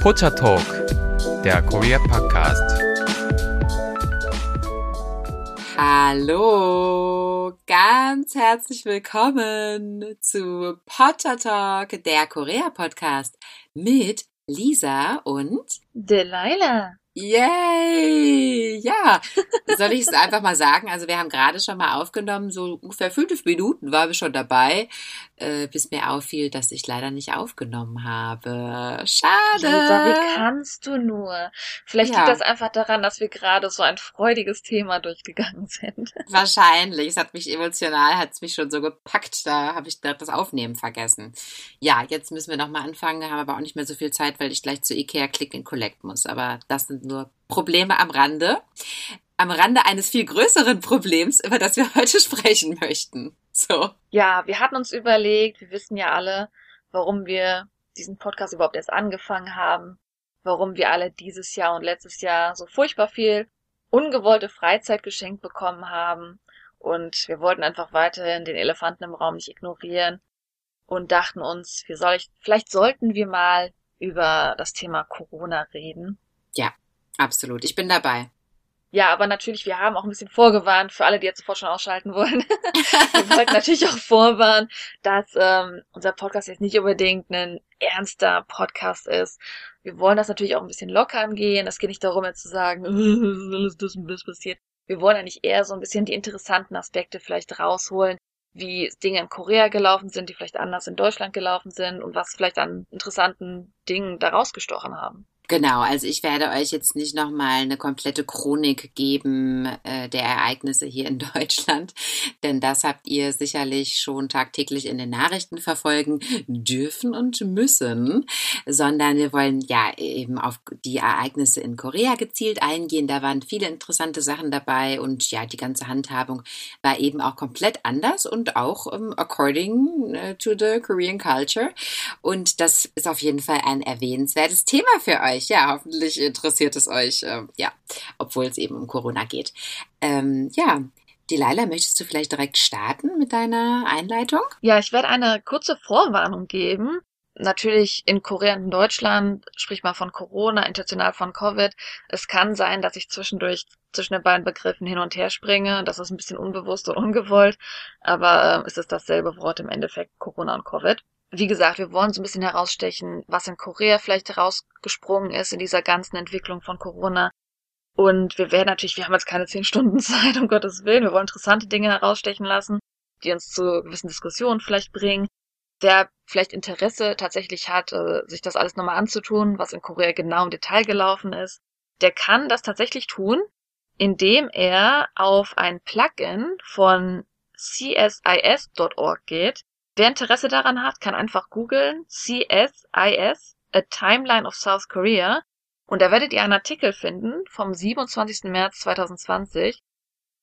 Pocha Talk, der Korea Podcast. Hallo, ganz herzlich willkommen zu Potter Talk, der Korea Podcast mit Lisa und Delilah. Yay! Ja, soll ich es einfach mal sagen? Also wir haben gerade schon mal aufgenommen, so ungefähr fünf Minuten waren wir schon dabei, äh, bis mir auffiel, dass ich leider nicht aufgenommen habe. Schade. Lisa, wie kannst du nur? Vielleicht Ja. liegt das einfach daran, dass wir gerade so ein freudiges Thema durchgegangen sind. Wahrscheinlich. Es hat mich emotional, hat es mich schon so gepackt. Da habe ich das Aufnehmen vergessen. Ja, jetzt müssen wir nochmal anfangen, haben aber auch nicht mehr so viel Zeit, weil ich gleich zu Ikea Click and Collect muss. Aber das sind nur Probleme am Rande. Am Rande eines viel größeren Problems, über das wir heute sprechen möchten. So. Ja, wir hatten uns überlegt, wir wissen ja alle, warum wir diesen Podcast überhaupt erst angefangen haben, warum wir alle dieses Jahr und letztes Jahr so furchtbar viel ungewollte Freizeit geschenkt bekommen haben. Und wir wollten einfach weiterhin den Elefanten im Raum nicht ignorieren und dachten uns, wir soll ich, vielleicht sollten wir mal über das Thema Corona reden. Absolut. Ich bin dabei. Ja, aber natürlich, wir haben auch ein bisschen vorgewarnt für alle, die jetzt sofort schon ausschalten wollen. wir wollten natürlich auch vorwarnen, dass ähm, unser Podcast jetzt nicht unbedingt ein ernster Podcast ist. Wir wollen das natürlich auch ein bisschen locker angehen. Es geht nicht darum, jetzt zu sagen, "Äh, es ist alles das und das passiert. Wir wollen eigentlich eher so ein bisschen die interessanten Aspekte vielleicht rausholen, wie Dinge in Korea gelaufen sind, die vielleicht anders in Deutschland gelaufen sind und was vielleicht an interessanten Dingen da rausgestochen haben. Genau, also ich werde euch jetzt nicht nochmal eine komplette Chronik geben äh, der Ereignisse hier in Deutschland, denn das habt ihr sicherlich schon tagtäglich in den Nachrichten verfolgen dürfen und müssen, sondern wir wollen ja eben auf die Ereignisse in Korea gezielt eingehen. Da waren viele interessante Sachen dabei und ja, die ganze Handhabung war eben auch komplett anders und auch ähm, according äh, to the Korean culture. Und das ist auf jeden Fall ein erwähnenswertes Thema für euch. Ja, hoffentlich interessiert es euch, äh, ja, obwohl es eben um Corona geht. Ähm, ja, Delilah, möchtest du vielleicht direkt starten mit deiner Einleitung? Ja, ich werde eine kurze Vorwarnung geben. Natürlich in Korea und in Deutschland spricht man von Corona, international von Covid. Es kann sein, dass ich zwischendurch zwischen den beiden Begriffen hin und her springe. Das ist ein bisschen unbewusst und ungewollt, aber äh, es ist dasselbe Wort im Endeffekt, Corona und Covid. Wie gesagt, wir wollen so ein bisschen herausstechen, was in Korea vielleicht herausgesprungen ist in dieser ganzen Entwicklung von Corona. Und wir werden natürlich, wir haben jetzt keine zehn Stunden Zeit, um Gottes Willen. Wir wollen interessante Dinge herausstechen lassen, die uns zu gewissen Diskussionen vielleicht bringen. Wer vielleicht Interesse tatsächlich hat, äh, sich das alles nochmal anzutun, was in Korea genau im Detail gelaufen ist, der kann das tatsächlich tun, indem er auf ein Plugin von csis.org geht. Wer Interesse daran hat, kann einfach googeln CSIS, A Timeline of South Korea. Und da werdet ihr einen Artikel finden vom 27. März 2020.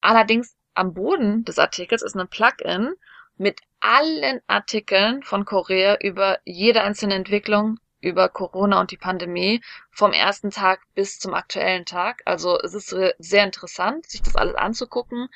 Allerdings am Boden des Artikels ist ein Plugin mit allen Artikeln von Korea über jede einzelne Entwicklung, über Corona und die Pandemie vom ersten Tag bis zum aktuellen Tag. Also es ist sehr interessant, sich das alles anzugucken,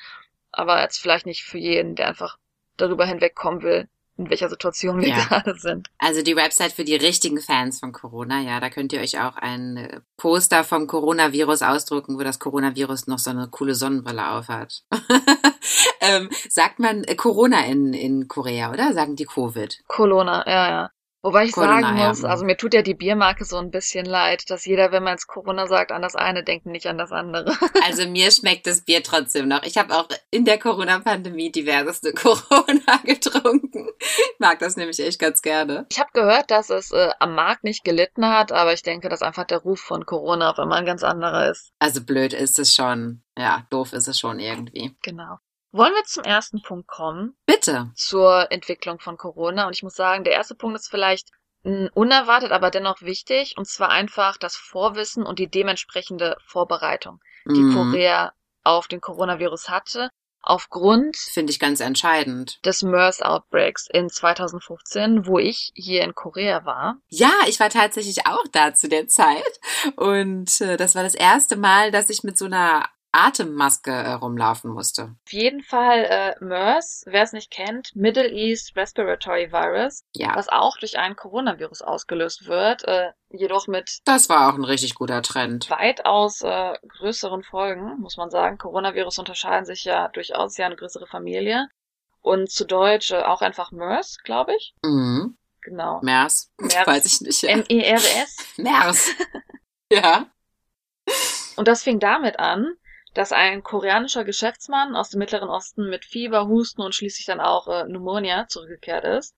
aber jetzt vielleicht nicht für jeden, der einfach darüber hinwegkommen will, in welcher Situation wir Ja. gerade sind. Also die Website für die richtigen Fans von Corona, ja, da könnt ihr euch auch ein Poster vom Coronavirus ausdrucken, wo das Coronavirus noch so eine coole Sonnenbrille aufhat. ähm, sagt man Corona in, in Korea, oder? Sagen die Covid? Corona, ja, ja. Wobei ich Corona, sagen ja. muss, also mir tut ja die Biermarke so ein bisschen leid, dass jeder, wenn man jetzt Corona sagt, an das eine denkt, nicht an das andere. Also mir schmeckt das Bier trotzdem noch. Ich habe auch in der Corona-Pandemie diverseste Corona getrunken. Ich mag das nämlich echt ganz gerne. Ich habe gehört, dass es äh, am Markt nicht gelitten hat, aber ich denke, dass einfach der Ruf von Corona auf einmal ein ganz anderer ist. Also blöd ist es schon. Ja, doof ist es schon irgendwie. Genau. Wollen wir zum ersten Punkt kommen, Bitte. zur Entwicklung von Corona? Und ich muss sagen, der erste Punkt ist vielleicht mh, unerwartet, aber dennoch wichtig, und zwar einfach das Vorwissen und die dementsprechende Vorbereitung, die Mhm. Korea auf den Coronavirus hatte, aufgrund Finde ich ganz entscheidend. des MERS-Outbreaks in 2015, wo ich hier in Korea war. Ja, ich war tatsächlich auch da zu der Zeit. Und äh, das war das erste Mal, dass ich mit so einer Atemmaske äh, rumlaufen musste. Auf jeden Fall äh, MERS, wer es nicht kennt, Middle East Respiratory Virus, Ja, was auch durch ein Coronavirus ausgelöst wird, äh, jedoch mit das war auch ein richtig guter Trend. weitaus äh, größeren Folgen, muss man sagen. Coronavirus unterscheiden sich ja durchaus, ja eine größere Familie. Und zu Deutsch äh, auch einfach MERS, glaube ich. Mhm. Genau. MERS. MERS. Weiß ich nicht. Ja. M-E-R-S. MERS. ja. Und das fing damit an, dass ein koreanischer Geschäftsmann aus dem Mittleren Osten mit Fieber, Husten und schließlich dann auch äh, Pneumonia zurückgekehrt ist.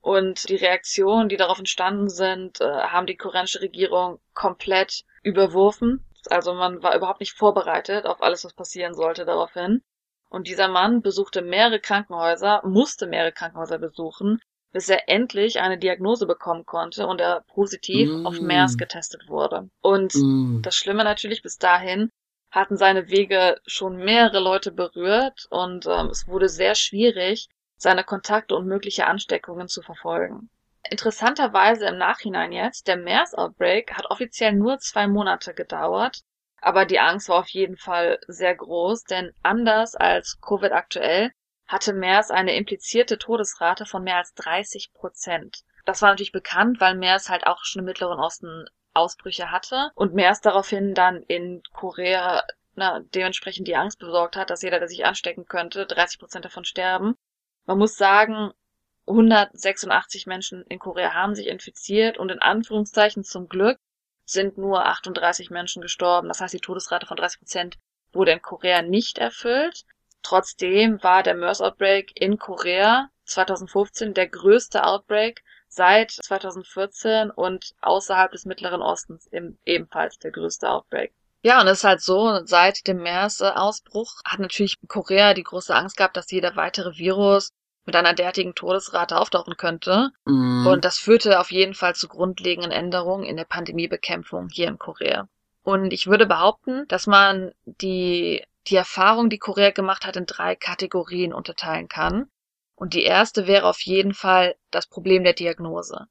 Und die Reaktionen, die darauf entstanden sind, äh, haben die koreanische Regierung komplett überworfen. Also man war überhaupt nicht vorbereitet auf alles, was passieren sollte daraufhin. Und dieser Mann besuchte mehrere Krankenhäuser, musste mehrere Krankenhäuser besuchen, bis er endlich eine Diagnose bekommen konnte und er positiv Mm. auf MERS getestet wurde. Und Mhm. das Schlimme natürlich, bis dahin hatten seine Wege schon mehrere Leute berührt und ähm, es wurde sehr schwierig, seine Kontakte und mögliche Ansteckungen zu verfolgen. Interessanterweise im Nachhinein jetzt, der MERS-Outbreak hat offiziell nur zwei Monate gedauert, aber die Angst war auf jeden Fall sehr groß, denn anders als Covid aktuell hatte MERS eine implizierte Todesrate von mehr als 30 Prozent. Das war natürlich bekannt, weil MERS halt auch schon im Mittleren Osten Ausbrüche hatte und MERS daraufhin dann in Korea na, dementsprechend die Angst besorgt hat, dass jeder, der sich anstecken könnte, 30 Prozent davon sterben. Man muss sagen, 186 Menschen in Korea haben sich infiziert und in Anführungszeichen zum Glück sind nur 38 Menschen gestorben. Das heißt, die Todesrate von 30 Prozent wurde in Korea nicht erfüllt. Trotzdem war der MERS-Outbreak in Korea 2015 der größte Outbreak seit 2014 und außerhalb des Mittleren Ostens im, ebenfalls der größte Outbreak. Ja, und es ist halt so, seit dem MERS-Ausbruch hat natürlich Korea die große Angst gehabt, dass jeder weitere Virus mit einer derartigen Todesrate auftauchen könnte. Mhm. Und das führte auf jeden Fall zu grundlegenden Änderungen in der Pandemiebekämpfung hier in Korea. Und ich würde behaupten, dass man die, die Erfahrung, die Korea gemacht hat, in drei Kategorien unterteilen kann. Und die erste wäre auf jeden Fall das Problem der Diagnose.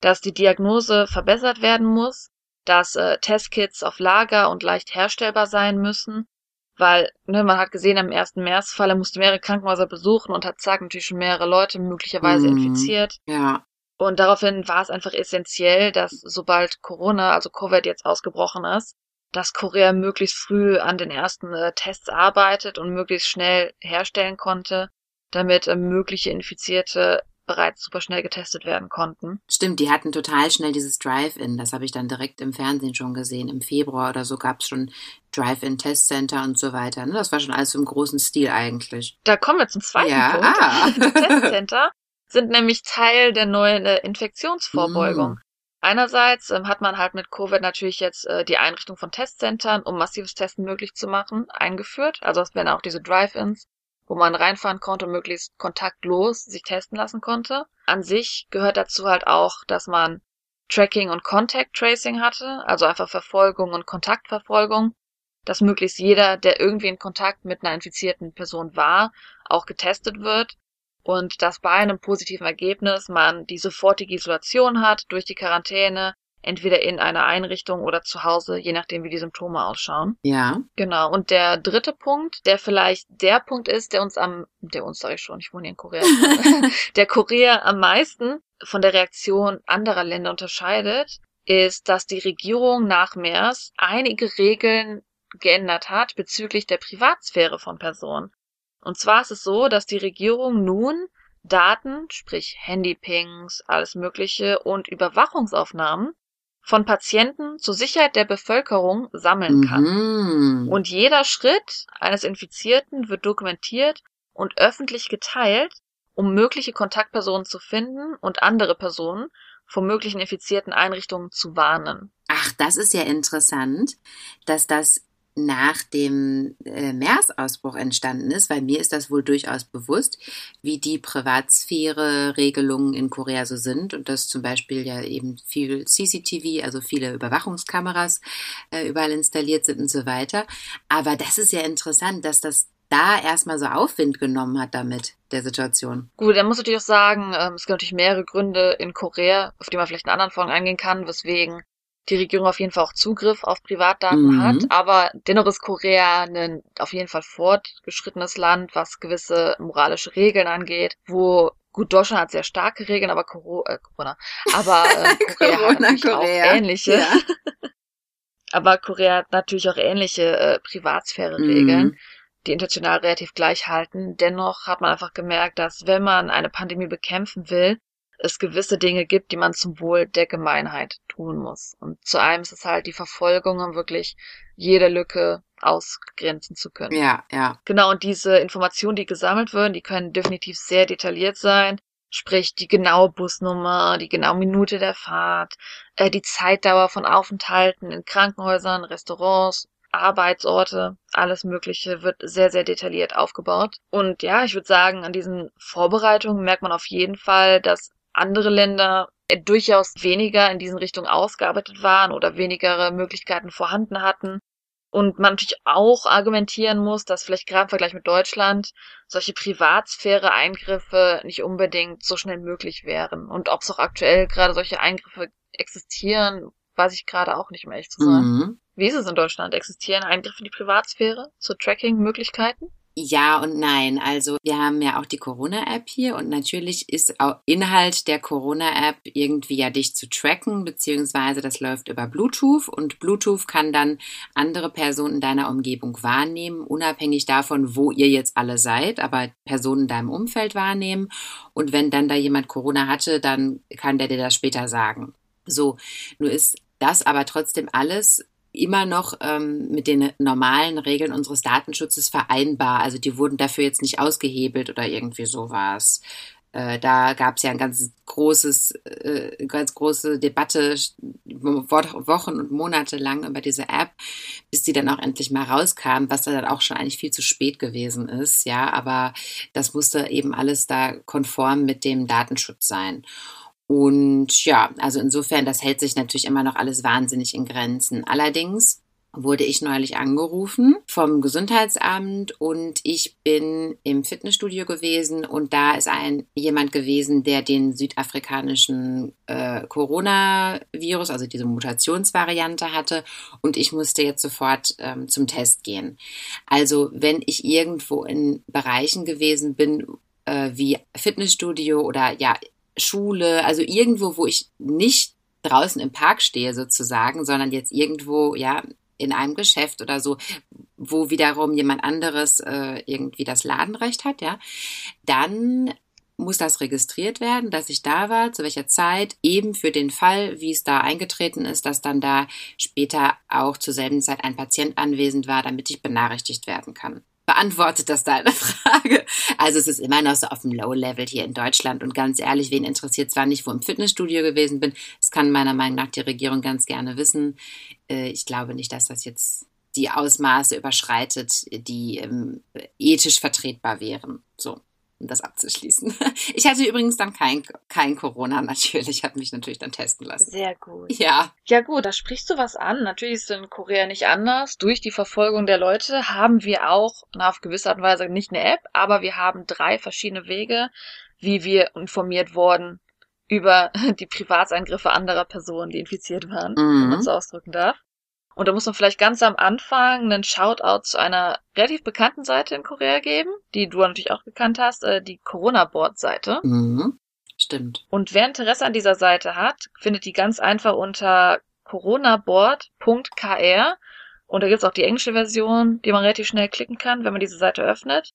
Dass die Diagnose verbessert werden muss, dass äh, Testkits auf Lager und leicht herstellbar sein müssen, weil ne, man hat gesehen, am ersten Märzfall, er musste mehrere Krankenhäuser besuchen und hat zack natürlich schon mehrere Leute möglicherweise Mhm. infiziert. ja. Und daraufhin war es einfach essentiell, dass sobald Corona, also Covid jetzt ausgebrochen ist, dass Korea möglichst früh an den ersten äh, Tests arbeitet und möglichst schnell herstellen konnte, damit äh, mögliche Infizierte bereits super schnell getestet werden konnten. Stimmt, die hatten total schnell dieses Drive-In. Das habe ich dann direkt im Fernsehen schon gesehen. Im Februar oder so gab es schon Drive-In-Testcenter und so weiter. ne? Das war schon alles im großen Stil eigentlich. Da kommen wir zum zweiten Ja, Punkt. ah. Die Testcenter sind nämlich Teil der neuen äh, Infektionsvorbeugung. Mm. Einerseits ähm, hat man halt mit Covid natürlich jetzt äh, die Einrichtung von Testcentern, um massives Testen möglich zu machen, eingeführt. Also es werden auch diese Drive-ins, wo man reinfahren konnte und möglichst kontaktlos sich testen lassen konnte. An sich gehört dazu halt auch, dass man Tracking und Contact Tracing hatte, also einfach Verfolgung und Kontaktverfolgung, dass möglichst jeder, der irgendwie in Kontakt mit einer infizierten Person war, auch getestet wird und dass bei einem positiven Ergebnis man die sofortige Isolation hat durch die Quarantäne, entweder in einer Einrichtung oder zu Hause, je nachdem wie die Symptome ausschauen. Ja. Genau. Und der dritte Punkt, der vielleicht der Punkt ist, der uns am, der uns sage ich schon, ich wohne hier in Korea, der Korea am meisten von der Reaktion anderer Länder unterscheidet, ist, dass die Regierung nach MERS einige Regeln geändert hat bezüglich der Privatsphäre von Personen. Und zwar ist es so, dass die Regierung nun Daten, sprich Handypings, alles Mögliche und Überwachungsaufnahmen von Patienten zur Sicherheit der Bevölkerung sammeln kann. Mhm. Und jeder Schritt eines Infizierten wird dokumentiert und öffentlich geteilt, um mögliche Kontaktpersonen zu finden und andere Personen vor möglichen infizierten Einrichtungen zu warnen. Ach, das ist ja interessant, dass das nach dem äh, MERS-Ausbruch entstanden ist, weil mir ist das wohl durchaus bewusst, wie die Privatsphäre-Regelungen in Korea so sind und dass zum Beispiel ja eben viel CCTV, also viele Überwachungskameras äh, überall installiert sind und so weiter. Aber das ist ja interessant, dass das da erstmal so Aufwind genommen hat damit, der Situation. Gut, er muss natürlich auch sagen, ähm, es gibt natürlich mehrere Gründe in Korea, auf die man vielleicht in anderen Folgen eingehen kann, weswegen die Regierung auf jeden Fall auch Zugriff auf Privatdaten Mhm. hat. Aber dennoch ist Korea ein auf jeden Fall fortgeschrittenes Land, was gewisse moralische Regeln angeht, wo Gut, Deutschland hat sehr starke Regeln, aber Coro äh, Corona. Aber äh, Korea hat Corona, natürlich Korea. auch ähnliche. Ja. Aber Korea hat natürlich auch ähnliche äh, Privatsphäre-Regeln, Mhm. die international relativ gleich halten. Dennoch hat man einfach gemerkt, dass wenn man eine Pandemie bekämpfen will, es gewisse Dinge gibt, die man zum Wohl der Gemeinheit tun muss. Und zu einem ist es halt die Verfolgung, um wirklich jede Lücke ausgrenzen zu können. Ja, ja. Genau, und diese Informationen, die gesammelt werden, die können definitiv sehr detailliert sein. Sprich, die genaue Busnummer, die genaue Minute der Fahrt, äh, die Zeitdauer von Aufenthalten in Krankenhäusern, Restaurants, Arbeitsorte, alles Mögliche wird sehr, sehr detailliert aufgebaut. Und ja, ich würde sagen, an diesen Vorbereitungen merkt man auf jeden Fall, dass andere Länder äh, durchaus weniger in diesen Richtungen ausgearbeitet waren oder weniger Möglichkeiten vorhanden hatten. Und man natürlich auch argumentieren muss, dass vielleicht gerade im Vergleich mit Deutschland solche Privatsphäre-Eingriffe nicht unbedingt so schnell möglich wären. Und ob es auch aktuell gerade solche Eingriffe existieren, weiß ich gerade auch nicht, um ehrlich zu sein. Mhm. Wie ist es in Deutschland? Existieren Eingriffe in die Privatsphäre zu Tracking-Möglichkeiten? Ja und nein. Also wir haben ja auch die Corona-App hier und natürlich ist auch Inhalt der Corona-App irgendwie ja dich zu tracken, beziehungsweise das läuft über Bluetooth und Bluetooth kann dann andere Personen in deiner Umgebung wahrnehmen, unabhängig davon, wo ihr jetzt alle seid, aber Personen in deinem Umfeld wahrnehmen. Und wenn dann da jemand Corona hatte, dann kann der dir das später sagen. So, nur ist das aber trotzdem alles immer noch ähm, mit den normalen Regeln unseres Datenschutzes vereinbar. Also die wurden dafür jetzt nicht ausgehebelt oder irgendwie sowas. Äh, da gab es ja ein ganz großes, äh, ganz große Debatte Wo- Wochen und Monate lang über diese App, bis die dann auch endlich mal rauskam, was dann auch schon eigentlich viel zu spät gewesen ist. Ja, aber das musste eben alles da konform mit dem Datenschutz sein. Und ja, also insofern, das hält sich natürlich immer noch alles wahnsinnig in Grenzen. Allerdings wurde ich neulich angerufen vom Gesundheitsamt und ich bin im Fitnessstudio gewesen und da ist ein jemand gewesen, der den südafrikanischen äh, Coronavirus, also diese Mutationsvariante hatte und ich musste jetzt sofort ähm, zum Test gehen. Also wenn ich irgendwo in Bereichen gewesen bin, äh, wie Fitnessstudio oder ja Schule, also irgendwo, wo ich nicht draußen im Park stehe sozusagen, sondern jetzt irgendwo, ja, in einem Geschäft oder so, wo wiederum jemand anderes äh, irgendwie das Ladenrecht hat, ja, dann muss das registriert werden, dass ich da war, zu welcher Zeit, eben für den Fall, wie es da eingetreten ist, dass dann da später auch zur selben Zeit ein Patient anwesend war, damit ich benachrichtigt werden kann. Beantwortet das deine Frage? Also es ist immer noch so auf dem Low-Level hier in Deutschland und ganz ehrlich, wen interessiert zwar nicht, wo im Fitnessstudio gewesen bin, das kann meiner Meinung nach die Regierung ganz gerne wissen. Äh, Ich glaube nicht, dass das jetzt die Ausmaße überschreitet, die ähm, ethisch vertretbar wären. So, um das abzuschließen. Ich hatte übrigens dann kein, kein Corona natürlich, ich habe mich natürlich dann testen lassen. Sehr gut. Ja, Ja gut, da sprichst du was an. Natürlich ist es in Korea nicht anders. Durch die Verfolgung der Leute haben wir auch, na, auf gewisse Art und Weise nicht eine App, aber wir haben drei verschiedene Wege, wie wir informiert wurden über die Privatsangriffe anderer Personen, die infiziert waren, wenn Mhm. man es so ausdrücken darf. Und da muss man vielleicht ganz am Anfang einen Shoutout zu einer relativ bekannten Seite in Korea geben, die du natürlich auch gekannt hast, äh, die Corona-Board-Seite. mhm. stimmt. Und wer Interesse an dieser Seite hat, findet die ganz einfach unter coronaboard.kr. Und da gibt's auch die englische Version, die man relativ schnell klicken kann, wenn man diese Seite öffnet.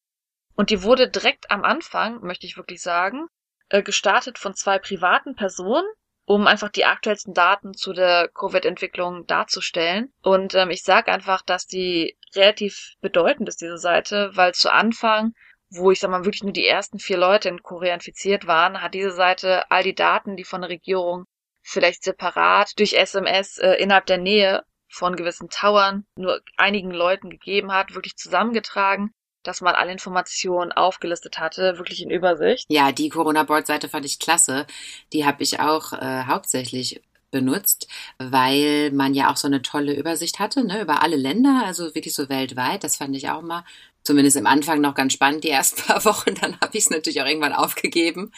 Und die wurde direkt am Anfang, möchte ich wirklich sagen, äh, gestartet von zwei privaten Personen, um einfach die aktuellsten Daten zu der Covid-Entwicklung darzustellen. Und ähm, ich sage einfach, dass die relativ bedeutend ist, diese Seite, weil zu Anfang wo ich sag mal wirklich nur die ersten vier Leute in Korea infiziert waren, hat diese Seite all die Daten, die von der Regierung vielleicht separat durch SMS äh, innerhalb der Nähe von gewissen Towern nur einigen Leuten gegeben hat, wirklich zusammengetragen, dass man alle Informationen aufgelistet hatte, wirklich in Übersicht. Ja, die Corona-Board-Seite fand ich klasse. Die habe ich auch äh, hauptsächlich benutzt, weil man ja auch so eine tolle Übersicht hatte, ne, über alle Länder, also wirklich so weltweit. Das fand ich auch mal, zumindest im Anfang noch ganz spannend, die ersten paar Wochen. Dann habe ich es natürlich auch irgendwann aufgegeben.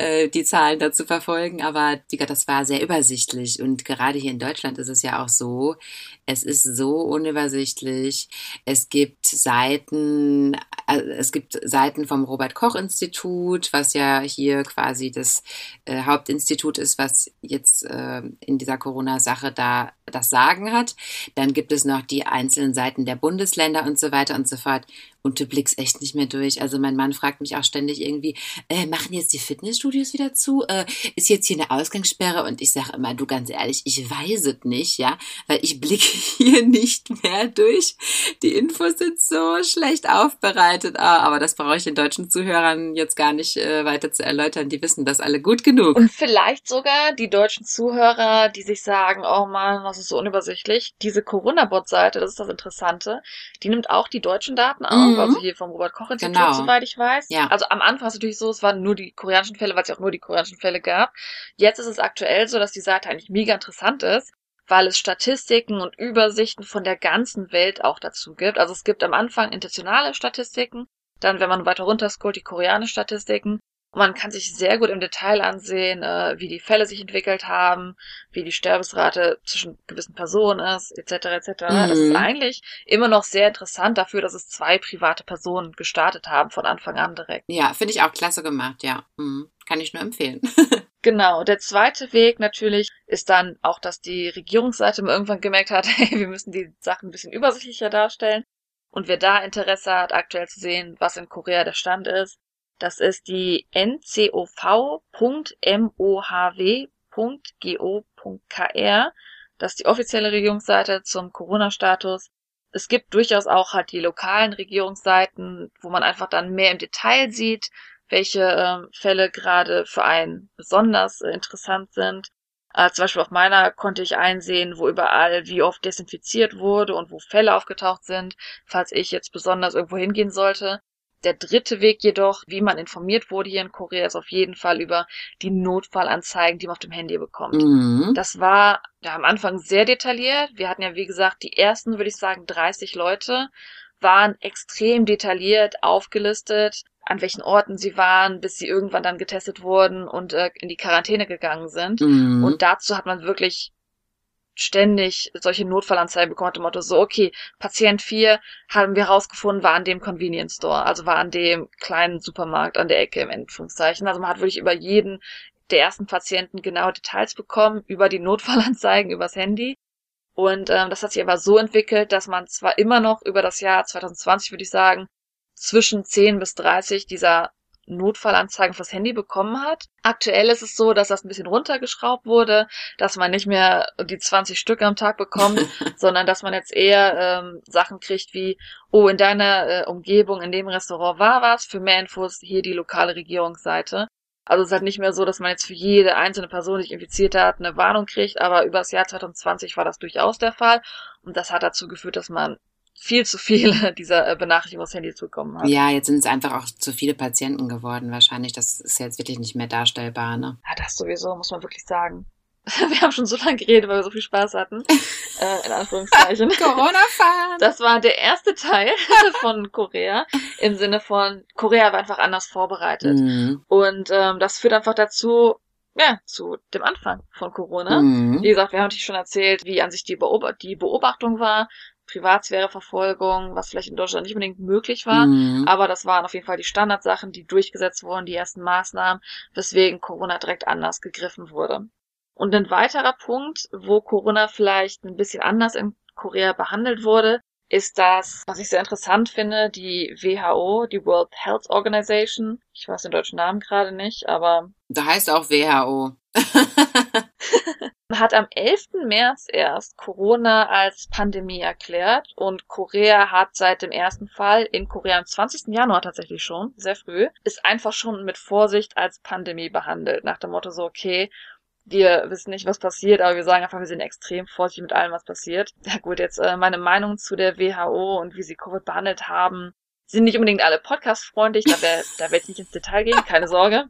Äh, die Zahlen dazu verfolgen, aber das war sehr übersichtlich. Und gerade hier in Deutschland ist es ja auch so, es ist so unübersichtlich. Es gibt Seiten, äh, es gibt Seiten vom Robert Koch Institut, was ja hier quasi das äh, Hauptinstitut ist, was jetzt äh, in dieser Corona-Sache da das Sagen hat. Dann gibt es noch die einzelnen Seiten der Bundesländer und so weiter und so fort und du blickst echt nicht mehr durch. Also mein Mann fragt mich auch ständig irgendwie, äh, machen jetzt die Fitnessstudios wieder zu? Äh, ist jetzt hier eine Ausgangssperre? Und ich sage immer, du ganz ehrlich, ich weiß es nicht, ja, weil ich blicke hier nicht mehr durch. Die Infos sind so schlecht aufbereitet. Ah, aber das brauche ich den deutschen Zuhörern jetzt gar nicht äh, weiter zu erläutern. Die wissen das alle gut genug. Und vielleicht sogar die deutschen Zuhörer, die sich sagen, oh Mann, das ist so unübersichtlich. Diese Corona-Bot-Seite, das ist das Interessante, die nimmt auch die deutschen Daten auf. Mhm mhm. also hier vom Robert-Koch-Institut, genau. soweit ich weiß. Ja. Also am Anfang war es natürlich so, es waren nur die koreanischen Fälle, weil es ja auch nur die koreanischen Fälle gab. Jetzt ist es aktuell so, dass die Seite eigentlich mega interessant ist, weil es Statistiken und Übersichten von der ganzen Welt auch dazu gibt. Also es gibt am Anfang internationale Statistiken, dann, wenn man weiter runter scrollt, die koreanischen Statistiken man kann sich sehr gut im Detail ansehen, äh, wie die Fälle sich entwickelt haben, wie die Sterbesrate zwischen gewissen Personen ist, etc. etc. Mhm. Das ist eigentlich immer noch sehr interessant dafür, dass es zwei private Personen gestartet haben von Anfang an direkt. Ja, finde ich auch klasse gemacht, ja. Mhm. Kann ich nur empfehlen. Genau, der zweite Weg natürlich ist dann auch, dass die Regierungsseite irgendwann gemerkt hat, hey, wir müssen die Sachen ein bisschen übersichtlicher darstellen. Und wer da Interesse hat, aktuell zu sehen, was in Korea der Stand ist, das ist die ncov.mohw.go.kr. Das ist die offizielle Regierungsseite zum Corona-Status. Es gibt durchaus auch halt die lokalen Regierungsseiten, wo man einfach dann mehr im Detail sieht, welche äh, Fälle gerade für einen besonders äh, interessant sind. Äh, zum Beispiel auf meiner konnte ich einsehen, wo überall wie oft desinfiziert wurde und wo Fälle aufgetaucht sind, falls ich jetzt besonders irgendwo hingehen sollte. Der dritte Weg jedoch, wie man informiert wurde hier in Korea, ist auf jeden Fall über die Notfallanzeigen, die man auf dem Handy bekommt. Mhm. Das war ja, am Anfang sehr detailliert. Wir hatten ja, wie gesagt, die ersten, würde ich sagen, 30 Leute waren extrem detailliert aufgelistet, an welchen Orten sie waren, bis sie irgendwann dann getestet wurden und äh, in die Quarantäne gegangen sind. Mhm. Und dazu hat man wirklich ständig solche Notfallanzeigen bekommen, dem Motto so, okay, Patient 4 haben wir rausgefunden, war an dem Convenience Store, also war an dem kleinen Supermarkt an der Ecke im Endfunkzeichen. Also man hat wirklich über jeden der ersten Patienten genau Details bekommen, über die Notfallanzeigen, übers Handy. Und ähm, das hat sich aber so entwickelt, dass man zwar immer noch über das Jahr 2020, würde ich sagen, zwischen 10 bis 30 dieser Notfallanzeigen fürs Handy bekommen hat. Aktuell ist es so, dass das ein bisschen runtergeschraubt wurde, dass man nicht mehr die 20 Stück am Tag bekommt, sondern dass man jetzt eher ähm, Sachen kriegt wie, oh, in deiner äh, Umgebung, in dem Restaurant war was, für mehr Infos hier die lokale Regierungsseite. Also es ist halt nicht mehr so, dass man jetzt für jede einzelne Person, die sich infiziert hat, eine Warnung kriegt, aber über das Jahr 2020 war das durchaus der Fall. Und das hat dazu geführt, dass man viel zu viele dieser äh, Benachrichtigungen aufs Handy zukommen hat. Ja, jetzt sind es einfach auch zu viele Patienten geworden wahrscheinlich. Das ist jetzt wirklich nicht mehr darstellbar, ne? Ja, das sowieso, muss man wirklich sagen. Wir haben schon so lange geredet, weil wir so viel Spaß hatten. Äh, in Anführungszeichen. Corona-Fahren. Das war der erste Teil von Korea. Im Sinne von, Korea war einfach anders vorbereitet. Mhm. Und ähm, das führt einfach dazu, ja, zu dem Anfang von Corona. Mhm. Wie gesagt, wir haben natürlich schon erzählt, wie an sich die, Beob die Beobachtung war, Privatsphäreverfolgung, was vielleicht in Deutschland nicht unbedingt möglich war, mhm. aber das waren auf jeden Fall die Standardsachen, die durchgesetzt wurden, die ersten Maßnahmen, weswegen Corona direkt anders gegriffen wurde. Und ein weiterer Punkt, wo Corona vielleicht ein bisschen anders in Korea behandelt wurde, ist das, was ich sehr interessant finde, die WHO, die World Health Organization. Ich weiß den deutschen Namen gerade nicht, aber. Da heißt auch WHO. hat am 11. März erst Corona als Pandemie erklärt und Korea hat seit dem ersten Fall in Korea am 20. Januar tatsächlich schon, sehr früh, ist einfach schon mit Vorsicht als Pandemie behandelt. Nach dem Motto so, okay, wir wissen nicht, was passiert, aber wir sagen einfach, wir sind extrem vorsichtig mit allem, was passiert. Ja gut, jetzt äh, meine Meinung zu der WHO und wie sie Covid behandelt haben, sind nicht unbedingt alle podcast-freundlich, da, wär, da werde ich nicht ins Detail gehen, keine Sorge.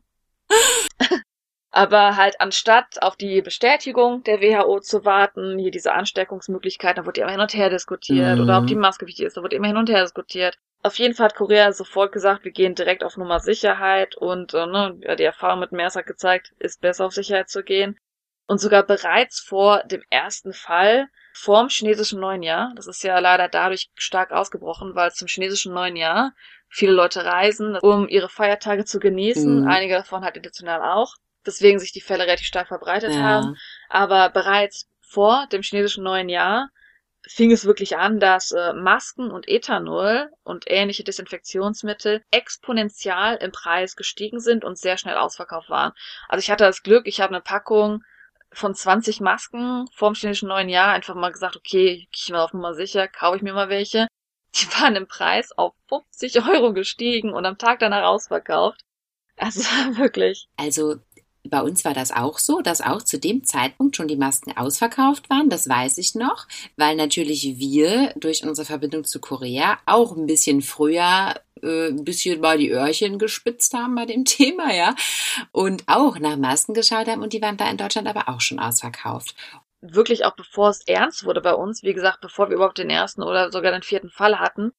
Aber halt anstatt auf die Bestätigung der WHO zu warten, hier diese Ansteckungsmöglichkeiten, da wurde immer hin und her diskutiert. Mhm. Oder ob die Maske wichtig ist, da wurde immer hin und her diskutiert. Auf jeden Fall hat Korea sofort gesagt, wir gehen direkt auf Nummer Sicherheit und äh, ne, die Erfahrung mit MERS hat gezeigt, ist besser auf Sicherheit zu gehen. Und sogar bereits vor dem ersten Fall, vorm chinesischen neuen Jahr, das ist ja leider dadurch stark ausgebrochen, weil zum chinesischen neuen Jahr viele Leute reisen, um ihre Feiertage zu genießen, mhm. einige davon halt international auch, deswegen sich die Fälle relativ stark verbreitet ja. haben. Aber bereits vor dem chinesischen neuen Jahr fing es wirklich an, dass äh, Masken und Ethanol und ähnliche Desinfektionsmittel exponentiell im Preis gestiegen sind und sehr schnell ausverkauft waren. Also ich hatte das Glück, ich habe eine Packung von 20 Masken vorm chinesischen neuen Jahr einfach mal gesagt, okay, ich mal auf Nummer sicher, kaufe ich mir mal welche. Die waren im Preis auf 50 Euro gestiegen und am Tag danach ausverkauft. Also wirklich. Also bei uns war das auch so, dass auch zu dem Zeitpunkt schon die Masken ausverkauft waren. Das weiß ich noch, weil natürlich wir durch unsere Verbindung zu Korea auch ein bisschen früher äh, ein bisschen mal die Öhrchen gespitzt haben bei dem Thema, ja. Und auch nach Masken geschaut haben und die waren da in Deutschland aber auch schon ausverkauft wirklich auch bevor es ernst wurde bei uns, wie gesagt, bevor wir überhaupt den ersten oder sogar den vierten Fall hatten,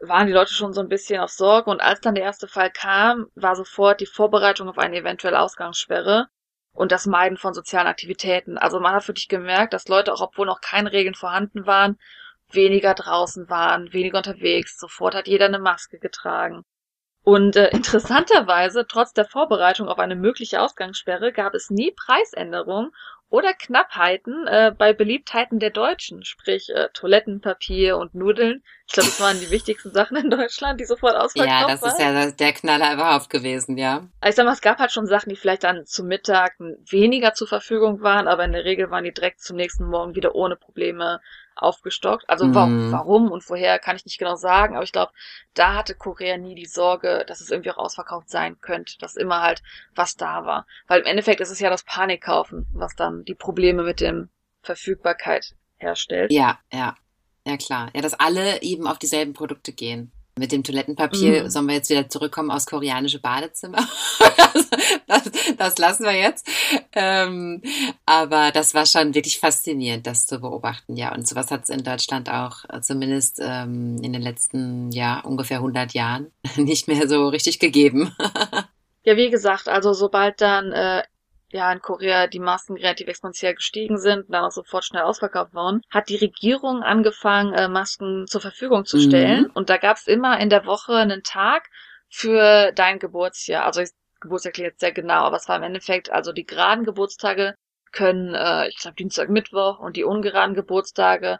waren die Leute schon so ein bisschen auf Sorge und als dann der erste Fall kam, war sofort die Vorbereitung auf eine eventuelle Ausgangssperre und das Meiden von sozialen Aktivitäten. Also man hat wirklich gemerkt, dass Leute, auch obwohl noch keine Regeln vorhanden waren, weniger draußen waren, weniger unterwegs. Sofort hat jeder eine Maske getragen. Und äh, interessanterweise, trotz der Vorbereitung auf eine mögliche Ausgangssperre, gab es nie Preisänderungen oder Knappheiten äh, bei Beliebtheiten der Deutschen, sprich äh, Toilettenpapier und Nudeln. Ich glaube, das waren die wichtigsten Sachen in Deutschland, die sofort ausverkauft waren. Ja, das ist ja der Knaller überhaupt gewesen, ja. Also ich sag mal, es gab halt schon Sachen, die vielleicht dann zum Mittag weniger zur Verfügung waren, aber in der Regel waren die direkt zum nächsten Morgen wieder ohne Probleme aufgestockt. Also mhm. warum und woher kann ich nicht genau sagen, aber ich glaube, da hatte Korea nie die Sorge, dass es irgendwie auch ausverkauft sein könnte, dass immer halt was da war. Weil im Endeffekt ist es ja das Panikkaufen, was dann die Probleme mit dem Verfügbarkeit herstellt. Ja, ja. Ja klar. Ja, dass alle eben auf dieselben Produkte gehen. Mit dem Toilettenpapier mhm. sollen wir jetzt wieder zurückkommen aus koreanische Badezimmer. das, das, lassen wir jetzt. Ähm, aber das war schon wirklich faszinierend, das zu beobachten. Ja, und sowas hat es in Deutschland auch äh, zumindest ähm, in den letzten, ja, ungefähr 100 Jahren nicht mehr so richtig gegeben. ja, wie gesagt, also sobald dann äh, ja in Korea die Masken relativ exponentiell gestiegen sind und dann auch sofort schnell ausverkauft waren, hat die Regierung angefangen, äh, Masken zur Verfügung zu stellen. Mhm. Und da gab es immer in der Woche einen Tag für dein Geburtsjahr. Also ich, Geburtstag klingt jetzt sehr genau, aber es war im Endeffekt, also die geraden Geburtstage können, äh, ich glaube Dienstag, Mittwoch und die ungeraden Geburtstage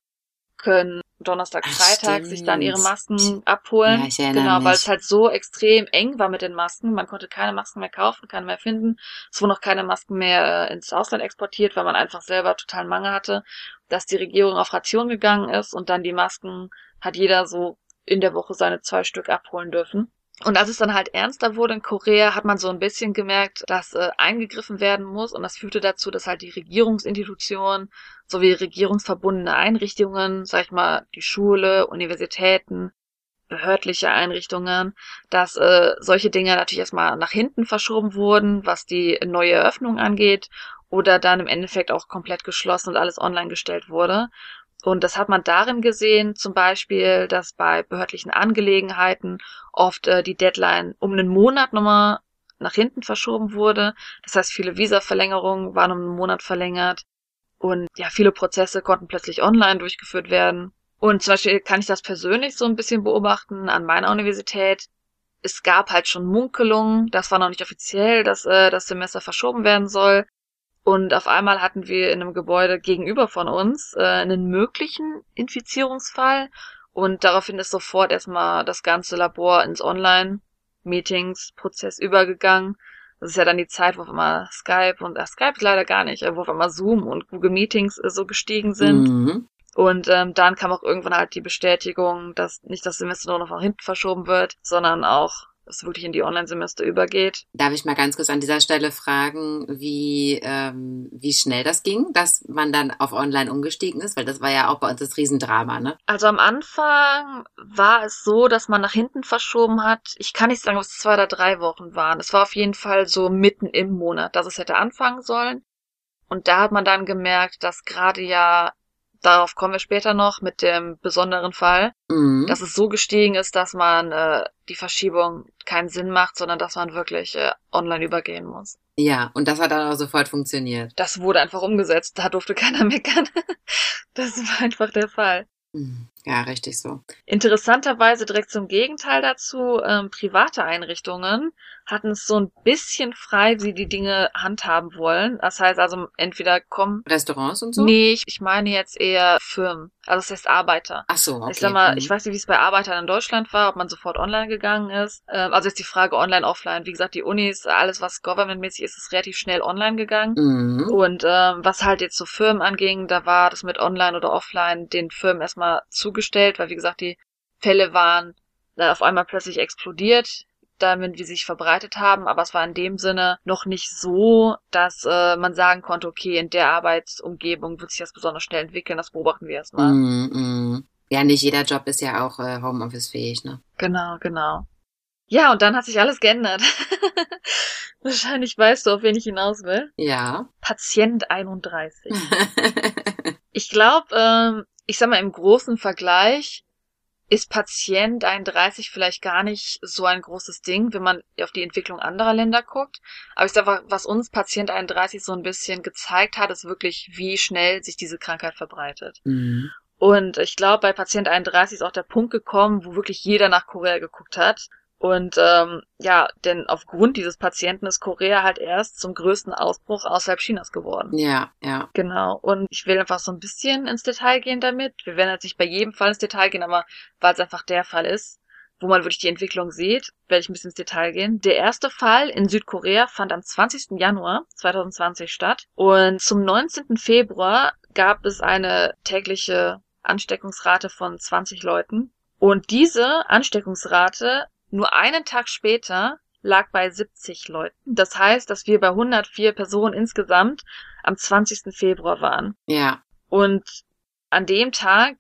können Donnerstag, Freitag Ach, sich dann ihre Masken abholen. Ja, ich genau, weil es halt so extrem eng war mit den Masken. Man konnte keine Masken mehr kaufen, keine mehr finden. Es wurden noch keine Masken mehr äh, ins Ausland exportiert, weil man einfach selber total Mangel hatte, dass die Regierung auf Ration gegangen ist und dann die Masken hat jeder so in der Woche seine zwei Stück abholen dürfen. Und als es dann halt ernster wurde in Korea, hat man so ein bisschen gemerkt, dass äh, eingegriffen werden muss. Und das führte dazu, dass halt die Regierungsinstitutionen sowie regierungsverbundene Einrichtungen, sag ich mal, die Schule, Universitäten, behördliche Einrichtungen, dass äh, solche Dinge natürlich erstmal nach hinten verschoben wurden, was die neue Eröffnung angeht, oder dann im Endeffekt auch komplett geschlossen und alles online gestellt wurde. Und das hat man darin gesehen, zum Beispiel, dass bei behördlichen Angelegenheiten oft äh, die Deadline um einen Monat nochmal nach hinten verschoben wurde. Das heißt, viele Visa-Verlängerungen waren um einen Monat verlängert. Und ja, viele Prozesse konnten plötzlich online durchgeführt werden. Und zum Beispiel kann ich das persönlich so ein bisschen beobachten an meiner Universität. Es gab halt schon Munkelungen, das war noch nicht offiziell, dass äh, das Semester verschoben werden soll. Und auf einmal hatten wir in einem Gebäude gegenüber von uns äh, einen möglichen Infizierungsfall. Und daraufhin ist sofort erstmal das ganze Labor ins Online-Meetings-Prozess übergegangen. Das ist ja dann die Zeit, wo auf einmal Skype und äh, Skype leider gar nicht, wo auf einmal Zoom und Google Meetings äh, so gestiegen sind. Mhm. Und ähm, dann kam auch irgendwann halt die Bestätigung, dass nicht das Semester nur noch nach hinten verschoben wird, sondern auch es wirklich in die Online-Semester übergeht. Darf ich mal ganz kurz an dieser Stelle fragen, wie, ähm, wie schnell das ging, dass man dann auf Online umgestiegen ist? Weil das war ja auch bei uns das Riesendrama, ne? Also am Anfang war es so, dass man nach hinten verschoben hat. Ich kann nicht sagen, ob es zwei oder drei Wochen waren. Es war auf jeden Fall so mitten im Monat, dass es hätte anfangen sollen. Und da hat man dann gemerkt, dass gerade ja Darauf kommen wir später noch mit dem besonderen Fall, Mhm. dass es so gestiegen ist, dass man äh, die Verschiebung keinen Sinn macht, sondern dass man wirklich äh, online übergehen muss. Ja, und das hat dann auch sofort funktioniert. Das wurde einfach umgesetzt, da durfte keiner meckern. Das war einfach der Fall. Mhm. Ja, richtig so. Interessanterweise direkt zum Gegenteil dazu, ähm, private Einrichtungen hatten es so ein bisschen frei, wie sie die Dinge handhaben wollen. Das heißt also entweder kommen. Restaurants und so? Nee, ich, ich meine jetzt eher Firmen. Also das heißt Arbeiter. Ach so, okay. Ich sag mal, Mhm. ich weiß nicht, wie es bei Arbeitern in Deutschland war, ob man sofort online gegangen ist. Ähm, also jetzt die Frage online, offline. Wie gesagt, die Unis, alles was governmentmäßig ist, ist relativ schnell online gegangen. Mhm. Und ähm, was halt jetzt so Firmen anging, da war das mit online oder offline den Firmen erstmal zugestellt, weil wie gesagt, die Fälle waren dann auf einmal plötzlich explodiert, damit wie sie sich verbreitet haben, aber es war in dem Sinne noch nicht so, dass äh, man sagen konnte, okay, in der Arbeitsumgebung wird sich das besonders schnell entwickeln, das beobachten wir erstmal. Mhm, mhm. Ja, nicht jeder Job ist ja auch äh, Homeoffice-fähig, ne? Genau, genau. Ja, und dann hat sich alles geändert. Wahrscheinlich weißt du, auf wen ich hinaus will. Ja. Patient 31. Ich glaube, ähm, ich sag mal, im großen Vergleich ist Patient 31 vielleicht gar nicht so ein großes Ding, wenn man auf die Entwicklung anderer Länder guckt. Aber ich sag mal, was uns Patient 31 so ein bisschen gezeigt hat, ist wirklich, wie schnell sich diese Krankheit verbreitet. mhm. Und ich glaube, bei Patient 31 ist auch der Punkt gekommen, wo wirklich jeder nach Korea geguckt hat. Und ähm, ja, denn aufgrund dieses Patienten ist Korea halt erst zum größten Ausbruch außerhalb Chinas geworden. Ja, ja. Genau. Und ich will einfach so ein bisschen ins Detail gehen damit. Wir werden jetzt nicht bei jedem Fall ins Detail gehen, aber weil es einfach der Fall ist, wo man wirklich die Entwicklung sieht, werde ich ein bisschen ins Detail gehen. Der erste Fall in Südkorea fand am 20. Januar 2020 statt. Und zum 19. Februar gab es eine tägliche Ansteckungsrate von 20 Leuten. Und diese Ansteckungsrate nur einen Tag später lag bei 70 Leuten. Das heißt, dass wir bei 104 Personen insgesamt am 20. Februar waren. Ja. Und an dem Tag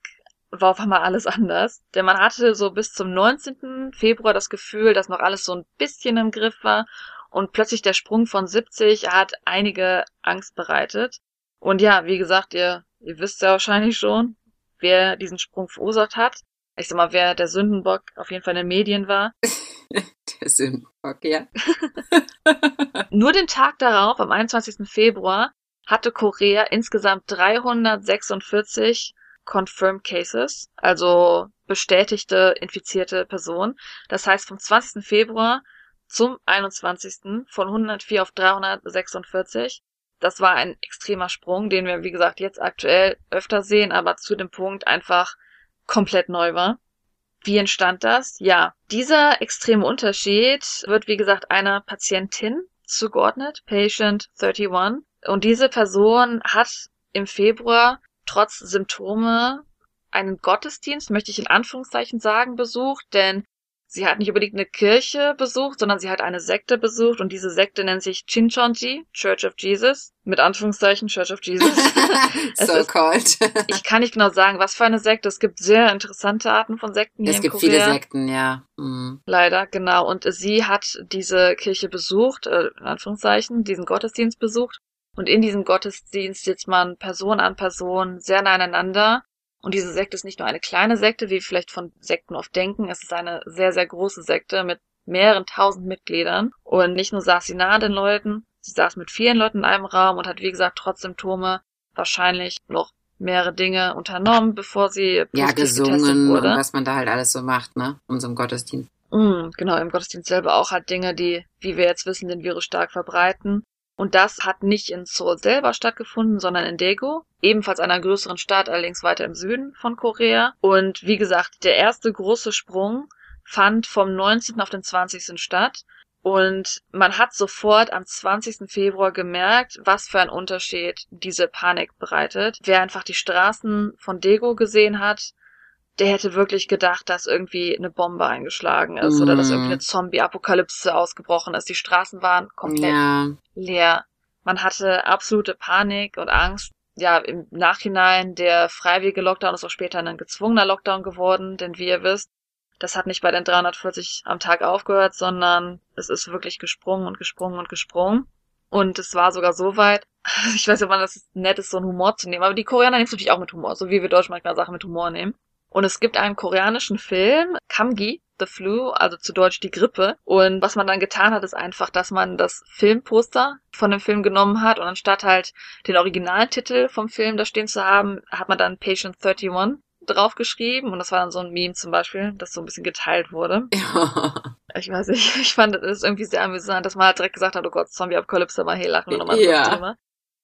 war auf einmal alles anders. Denn man hatte so bis zum 19. Februar das Gefühl, dass noch alles so ein bisschen im Griff war. Und plötzlich der Sprung von 70 hat einige Angst bereitet. Und ja, wie gesagt, ihr, ihr wisst ja wahrscheinlich schon, wer diesen Sprung verursacht hat. Ich sag mal, wer der Sündenbock auf jeden Fall in den Medien war. Der Sündenbock, ja. Nur den Tag darauf, am 21. Februar, hatte Korea insgesamt 346 confirmed cases, also bestätigte infizierte Personen. Das heißt, vom 20. Februar zum 21. von 104 auf 346. Das war ein extremer Sprung, den wir, wie gesagt, jetzt aktuell öfter sehen, aber zu dem Punkt einfach komplett neu war. Wie entstand das? Ja, dieser extreme Unterschied wird, wie gesagt, einer Patientin zugeordnet, Patient 31. Und diese Person hat im Februar trotz Symptome einen Gottesdienst, möchte ich in Anführungszeichen sagen, besucht, denn sie hat nicht unbedingt eine Kirche besucht, sondern sie hat eine Sekte besucht und diese Sekte nennt sich Chinchonji, Church of Jesus, mit Anführungszeichen Church of Jesus. Es so ist- called. Ich kann nicht genau sagen, was für eine Sekte. Es gibt sehr interessante Arten von Sekten hier Es in gibt Korea. viele Sekten, ja. Mhm. Leider, genau. Und sie hat diese Kirche besucht, äh, in Anführungszeichen, diesen Gottesdienst besucht. Und in diesem Gottesdienst sitzt man Person an Person sehr nah aneinander. Und diese Sekte ist nicht nur eine kleine Sekte, wie wir vielleicht von Sekten oft denken. Es ist eine sehr, sehr große Sekte mit mehreren tausend Mitgliedern. Und nicht nur saß sie nah an den Leuten, sie saß mit vielen Leuten in einem Raum und hat, wie gesagt, trotz Symptome wahrscheinlich noch mehrere Dinge unternommen, bevor sie Ja, gesungen wurde. und was man da halt alles so macht, ne? Um so einen Gottesdienst. Mm, genau, im Gottesdienst selber auch halt Dinge, die, wie wir jetzt wissen, den Virus stark verbreiten. Und das hat nicht in Seoul selber stattgefunden, sondern in Daegu, ebenfalls einer größeren Stadt, allerdings weiter im Süden von Korea. Und wie gesagt, der erste große Sprung fand vom 19. auf den 20. statt. Und man hat sofort am 20. Februar gemerkt, was für ein Unterschied diese Panik bereitet. Wer einfach die Straßen von Daegu gesehen hat, der hätte wirklich gedacht, dass irgendwie eine Bombe eingeschlagen ist oder dass Mhm. irgendwie eine Zombie-Apokalypse ausgebrochen ist. Die Straßen waren komplett Ja. leer. Man hatte absolute Panik und Angst. Ja, im Nachhinein der freiwillige Lockdown ist auch später ein gezwungener Lockdown geworden, denn wie ihr wisst, das hat nicht bei den 340 am Tag aufgehört, sondern es ist wirklich gesprungen und gesprungen und gesprungen. Und es war sogar so weit, ich weiß nicht, ob man das nett ist, so einen Humor zu nehmen, aber die Koreaner nehmen es natürlich auch mit Humor, so wie wir Deutschen manchmal Sachen mit Humor nehmen. Und es gibt einen koreanischen Film, Kamgi, The Flu, also zu Deutsch die Grippe. Und was man dann getan hat, ist einfach, dass man das Filmposter von dem Film genommen hat und anstatt halt den Originaltitel vom Film da stehen zu haben, hat man dann Patient 31 draufgeschrieben und das war dann so ein Meme zum Beispiel, das so ein bisschen geteilt wurde. Ja. Ich weiß nicht, ich fand es irgendwie sehr amüsant, dass man halt direkt gesagt hat, oh Gott, Zombie-Apokalypse, mal hey, lachen wir nochmal ja. das Thema.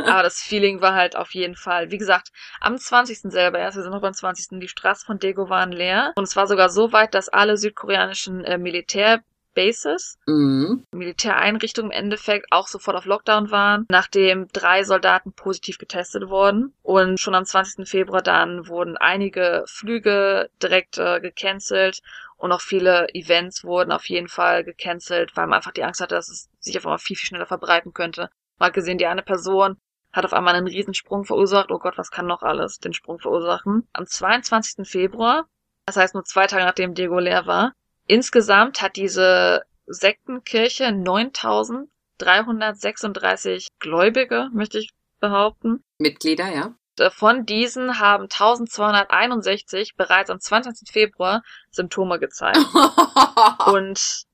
Aber das Feeling war halt auf jeden Fall, wie gesagt, am 20. selber erst, wir sind noch beim 20. Die Straßen von Daegu waren leer. Und es war sogar so weit, dass alle südkoreanischen äh, Militär Bases, mhm. Militäreinrichtungen im Endeffekt auch sofort auf Lockdown waren, nachdem drei Soldaten positiv getestet wurden. Und schon am 20. Februar dann wurden einige Flüge direkt äh, gecancelt und auch viele Events wurden auf jeden Fall gecancelt, weil man einfach die Angst hatte, dass es sich einfach mal viel, viel schneller verbreiten könnte. Mal gesehen, die eine Person hat auf einmal einen Riesensprung verursacht. Oh Gott, was kann noch alles den Sprung verursachen? Am 22. Februar, das heißt nur zwei Tage nachdem Diego leer war, Insgesamt hat diese Sektenkirche 9336 Gläubige, möchte ich behaupten. Mitglieder, ja. Von diesen haben 1261 bereits am 20. Februar Symptome gezeigt. Und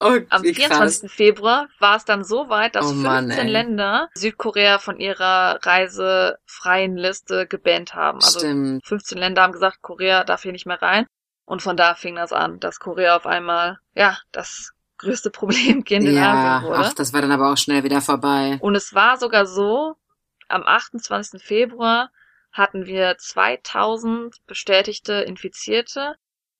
oh, am 24. Krass. Februar war es dann so weit, dass oh Mann, 15 ey. Länder Südkorea von ihrer reisefreien Liste gebannt haben. Also Stimmt. 15 Länder haben gesagt, Korea darf hier nicht mehr rein. Und von da fing das an, dass Korea auf einmal, ja, das größte Problemkind in ja, Asien wurde. Ach, das war dann aber auch schnell wieder vorbei. Und es war sogar so, am 28. Februar hatten wir 2000 bestätigte Infizierte.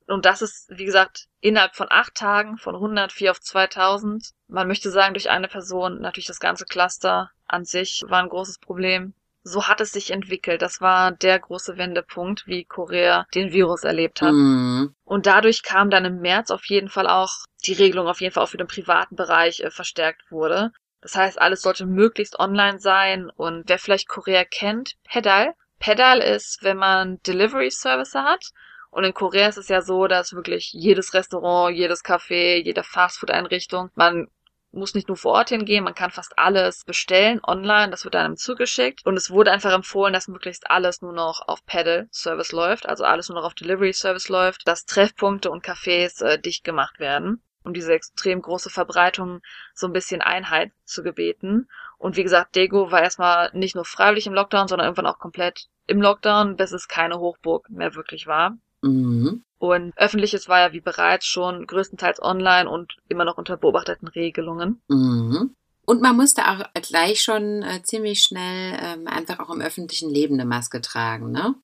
Und das ist, wie gesagt, innerhalb von acht Tagen von 104 auf 2000. Man möchte sagen, durch eine Person, natürlich das ganze Cluster an sich war ein großes Problem so hat es sich entwickelt. Das war der große Wendepunkt, wie Korea den Virus erlebt hat. Mhm. Und dadurch kam dann im März auf jeden Fall auch die Regelung auf jeden Fall auch für den privaten Bereich äh, verstärkt wurde. Das heißt, alles sollte möglichst online sein und wer vielleicht Korea kennt, Pedal. Pedal ist, wenn man Delivery Service hat. Und in Korea ist es ja so, dass wirklich jedes Restaurant, jedes Café, jede Fastfood-Einrichtung, man muss nicht nur vor Ort hingehen, man kann fast alles bestellen online, das wird einem zugeschickt und es wurde einfach empfohlen, dass möglichst alles nur noch auf Pedal Service läuft, also alles nur noch auf Delivery Service läuft, dass Treffpunkte und Cafés äh, dicht gemacht werden, um diese extrem große Verbreitung so ein bisschen Einheit zu gebeten. Und wie gesagt, Dego war erstmal nicht nur freiwillig im Lockdown, sondern irgendwann auch komplett im Lockdown, bis es keine Hochburg mehr wirklich war. Mhm. Und öffentliches war ja wie bereits schon größtenteils online und immer noch unter beobachteten Regelungen. Mhm. Und man musste auch gleich schon äh, ziemlich schnell ähm, einfach auch im öffentlichen Leben eine Maske tragen, ne?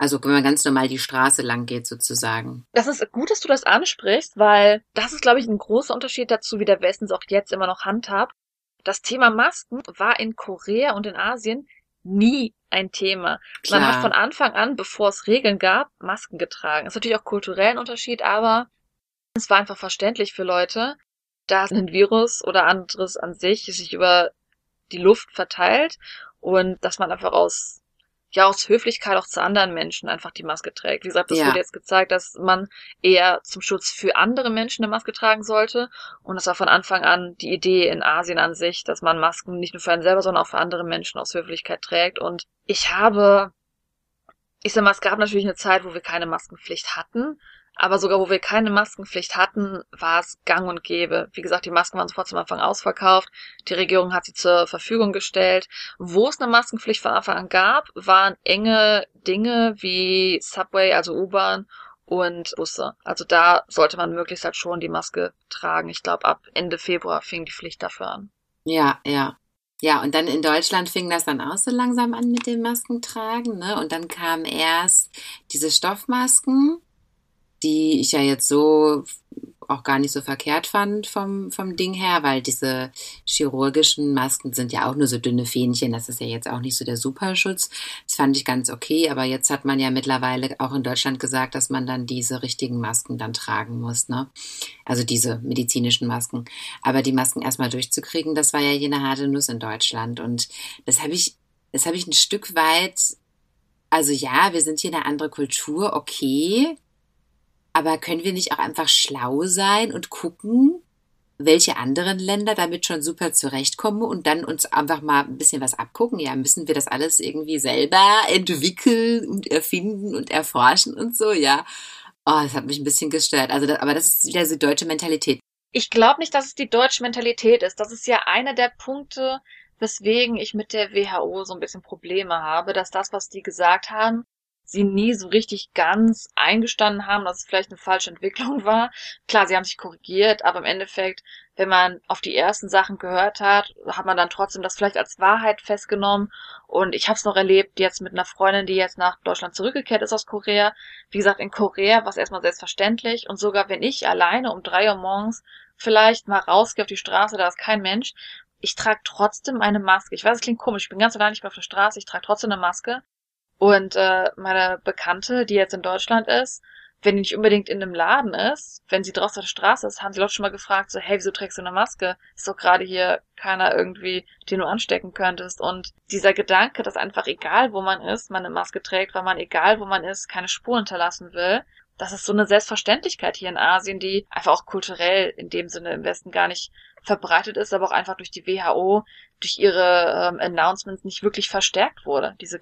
Also wenn man ganz normal die Straße lang geht sozusagen. Das ist gut, dass du das ansprichst, weil das ist, glaube ich, ein großer Unterschied dazu, wie der Westen es auch jetzt immer noch handhabt. Das Thema Masken war in Korea und in Asien nie ein Thema. Klar. Man hat von Anfang an, bevor es Regeln gab, Masken getragen. Das ist natürlich auch kulturell ein Unterschied, aber es war einfach verständlich für Leute, dass ein Virus oder anderes an sich sich über die Luft verteilt und dass man einfach aus ja aus Höflichkeit auch zu anderen Menschen einfach die Maske trägt. Wie gesagt, das ja. wurde jetzt gezeigt, dass man eher zum Schutz für andere Menschen eine Maske tragen sollte. Und das war von Anfang an die Idee in Asien an sich, dass man Masken nicht nur für einen selber, sondern auch für andere Menschen aus Höflichkeit trägt. Und ich habe, ich sag mal, es gab natürlich eine Zeit, wo wir keine Maskenpflicht hatten. Aber sogar wo wir keine Maskenpflicht hatten, war es gang und gäbe. Wie gesagt, die Masken waren sofort zum Anfang ausverkauft. Die Regierung hat sie zur Verfügung gestellt. Wo es eine Maskenpflicht von Anfang an gab, waren enge Dinge wie Subway, also U-Bahn und Busse. Also da sollte man möglichst halt schon die Maske tragen. Ich glaube, ab Ende Februar fing die Pflicht dafür an. Ja, ja. Ja, und dann in Deutschland fing das dann auch so langsam an mit dem Maskentragen, ne? Und dann kamen erst diese Stoffmasken die ich ja jetzt so auch gar nicht so verkehrt fand vom, vom Ding her, weil diese chirurgischen Masken sind ja auch nur so dünne Fähnchen. Das ist ja jetzt auch nicht so der Superschutz. Das fand ich ganz okay, aber jetzt hat man ja mittlerweile auch in Deutschland gesagt, dass man dann diese richtigen Masken dann tragen muss, ne? Also diese medizinischen Masken. Aber die Masken erstmal durchzukriegen, das war ja jene harte Nuss in Deutschland. Und das habe ich, das habe ich ein Stück weit, also ja, wir sind hier eine andere Kultur, okay, aber können wir nicht auch einfach schlau sein und gucken, welche anderen Länder damit schon super zurechtkommen und dann uns einfach mal ein bisschen was abgucken. Ja, müssen wir das alles irgendwie selber entwickeln und erfinden und erforschen und so, ja. Oh, das hat mich ein bisschen gestört. Also, das, aber das ist wieder so deutsche Mentalität. Ich glaube nicht, dass es die deutsche Mentalität ist. Das ist ja einer der Punkte, weswegen ich mit der WHO so ein bisschen Probleme habe, dass das, was die gesagt haben, sie nie so richtig ganz eingestanden haben, dass es vielleicht eine falsche Entwicklung war. Klar, sie haben sich korrigiert, aber im Endeffekt, wenn man auf die ersten Sachen gehört hat, hat man dann trotzdem das vielleicht als Wahrheit festgenommen. Und ich habe es noch erlebt jetzt mit einer Freundin, die jetzt nach Deutschland zurückgekehrt ist aus Korea. Wie gesagt, in Korea war es erstmal selbstverständlich. Und sogar wenn ich alleine um drei Uhr morgens vielleicht mal rausgehe auf die Straße, da ist kein Mensch, ich trage trotzdem eine Maske. Ich weiß, es klingt komisch, ich bin ganz allein nicht mehr auf der Straße, ich trage trotzdem eine Maske. Und äh, meine Bekannte, die jetzt in Deutschland ist, wenn die nicht unbedingt in einem Laden ist, wenn sie draußen auf der Straße ist, haben sie Leute schon mal gefragt, so, hey, wieso trägst du eine Maske? Ist doch gerade hier keiner irgendwie, den du anstecken könntest. Und dieser Gedanke, dass einfach egal, wo man ist, man eine Maske trägt, weil man egal, wo man ist, keine Spur hinterlassen will, das ist so eine Selbstverständlichkeit hier in Asien, die einfach auch kulturell in dem Sinne im Westen gar nicht verbreitet ist, aber auch einfach durch die WHO, durch ihre ähm, Announcements nicht wirklich verstärkt wurde, diese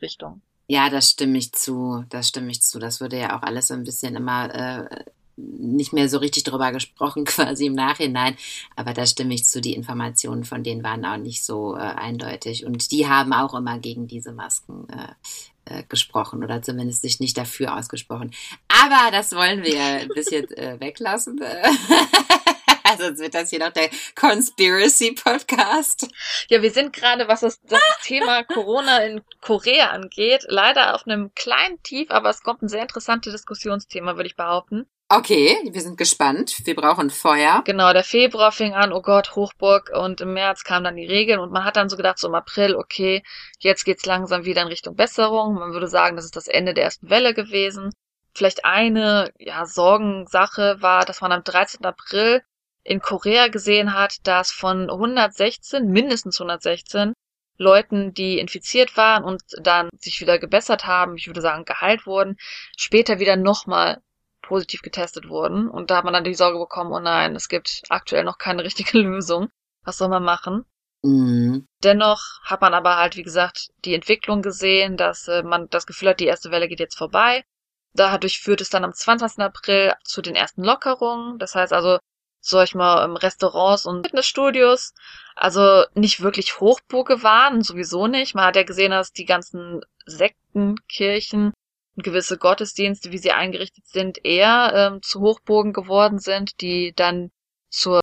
Gedankenrichtung. Ja, das stimme ich zu. Das stimme ich zu. Das wurde ja auch alles so ein bisschen immer äh, nicht mehr so richtig drüber gesprochen, quasi im Nachhinein. Aber da stimme ich zu. Die Informationen von denen waren auch nicht so äh, eindeutig. Und die haben auch immer gegen diese Masken äh, äh, gesprochen oder zumindest sich nicht dafür ausgesprochen. Aber das wollen wir bis jetzt äh, weglassen. Sonst wird das hier noch der Conspiracy Podcast. Ja, wir sind gerade, was das, das Thema Corona in Korea angeht, leider auf einem kleinen Tief, aber es kommt ein sehr interessantes Diskussionsthema, würde ich behaupten. Okay, wir sind gespannt. Wir brauchen Feuer. Genau, der Februar fing an, oh Gott, Hochburg und im März kamen dann die Regeln und man hat dann so gedacht, so im April, okay, jetzt geht's langsam wieder in Richtung Besserung. Man würde sagen, das ist das Ende der ersten Welle gewesen. Vielleicht eine, ja, Sorgensache war, dass man am 13. April in Korea gesehen hat, dass von 116, mindestens 116 Leuten, die infiziert waren und dann sich wieder gebessert haben, ich würde sagen geheilt wurden, später wieder nochmal positiv getestet wurden. Und da hat man dann die Sorge bekommen, oh nein, es gibt aktuell noch keine richtige Lösung. Was soll man machen? Mhm. Dennoch hat man aber halt, wie gesagt, die Entwicklung gesehen, dass äh, man das Gefühl hat, die erste Welle geht jetzt vorbei. Dadurch führt es dann am 20. April zu den ersten Lockerungen. Das heißt also, sag ich mal, Restaurants und Fitnessstudios, also nicht wirklich Hochburge waren, sowieso nicht. Man hat ja gesehen, dass die ganzen Sektenkirchen und gewisse Gottesdienste, wie sie eingerichtet sind, eher ähm, zu Hochburgen geworden sind, die dann zur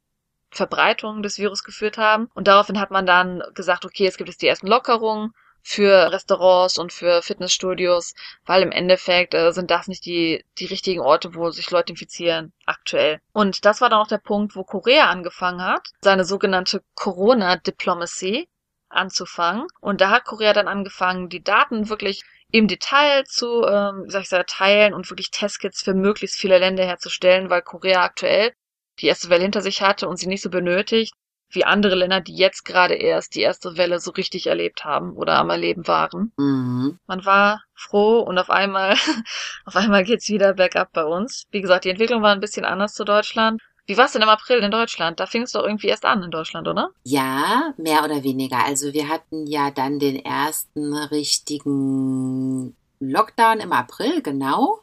Verbreitung des Virus geführt haben. Und daraufhin hat man dann gesagt, okay, es gibt jetzt die ersten Lockerungen für Restaurants und für Fitnessstudios, weil im Endeffekt äh, sind das nicht die, die richtigen Orte, wo sich Leute infizieren aktuell. Und das war dann auch der Punkt, wo Korea angefangen hat, seine sogenannte Corona-Diplomacy anzufangen. Und da hat Korea dann angefangen, die Daten wirklich im Detail zu, ähm, soll ich sagen, teilen und wirklich Testkits für möglichst viele Länder herzustellen, weil Korea aktuell die erste Welle hinter sich hatte und sie nicht so benötigt, wie andere Länder, die jetzt gerade erst die erste Welle so richtig erlebt haben oder am Erleben waren. Mhm. Man war froh und auf einmal, auf einmal geht's wieder bergab bei uns. Wie gesagt, die Entwicklung war ein bisschen anders zu Deutschland. Wie war's denn im April in Deutschland? Da fing es doch irgendwie erst an in Deutschland, oder? Ja, mehr oder weniger. Also wir hatten ja dann den ersten richtigen Lockdown im April, genau.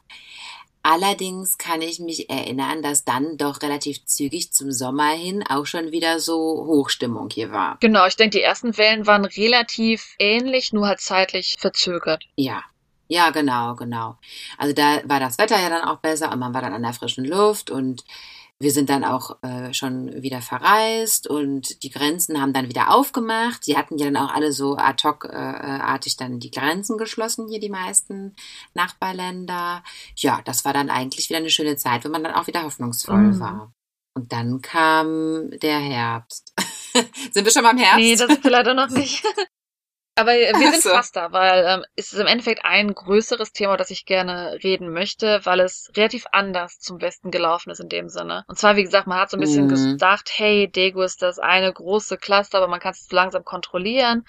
Allerdings kann ich mich erinnern, dass dann doch relativ zügig zum Sommer hin auch schon wieder so Hochstimmung hier war. Genau, ich denke, die ersten Wellen waren relativ ähnlich, nur halt zeitlich verzögert. Ja. Ja, genau, genau. Also da war das Wetter ja dann auch besser und man war dann an der frischen Luft und wir sind dann auch äh, schon wieder verreist und die Grenzen haben dann wieder aufgemacht. Die hatten ja dann auch alle so ad hoc-artig äh, dann die Grenzen geschlossen, hier die meisten Nachbarländer. Ja, das war dann eigentlich wieder eine schöne Zeit, wenn man dann auch wieder hoffnungsvoll mhm. war. Und dann kam der Herbst. sind wir schon beim Herbst? Nee, das ist leider noch nicht. Aber wir sind so. fast da, weil ähm, es ist im Endeffekt ein größeres Thema, das ich gerne reden möchte, weil es relativ anders zum Westen gelaufen ist in dem Sinne. Und zwar, wie gesagt, man hat so ein bisschen mhm. gedacht, hey, Daegu ist das eine große Cluster, aber man kann es langsam kontrollieren.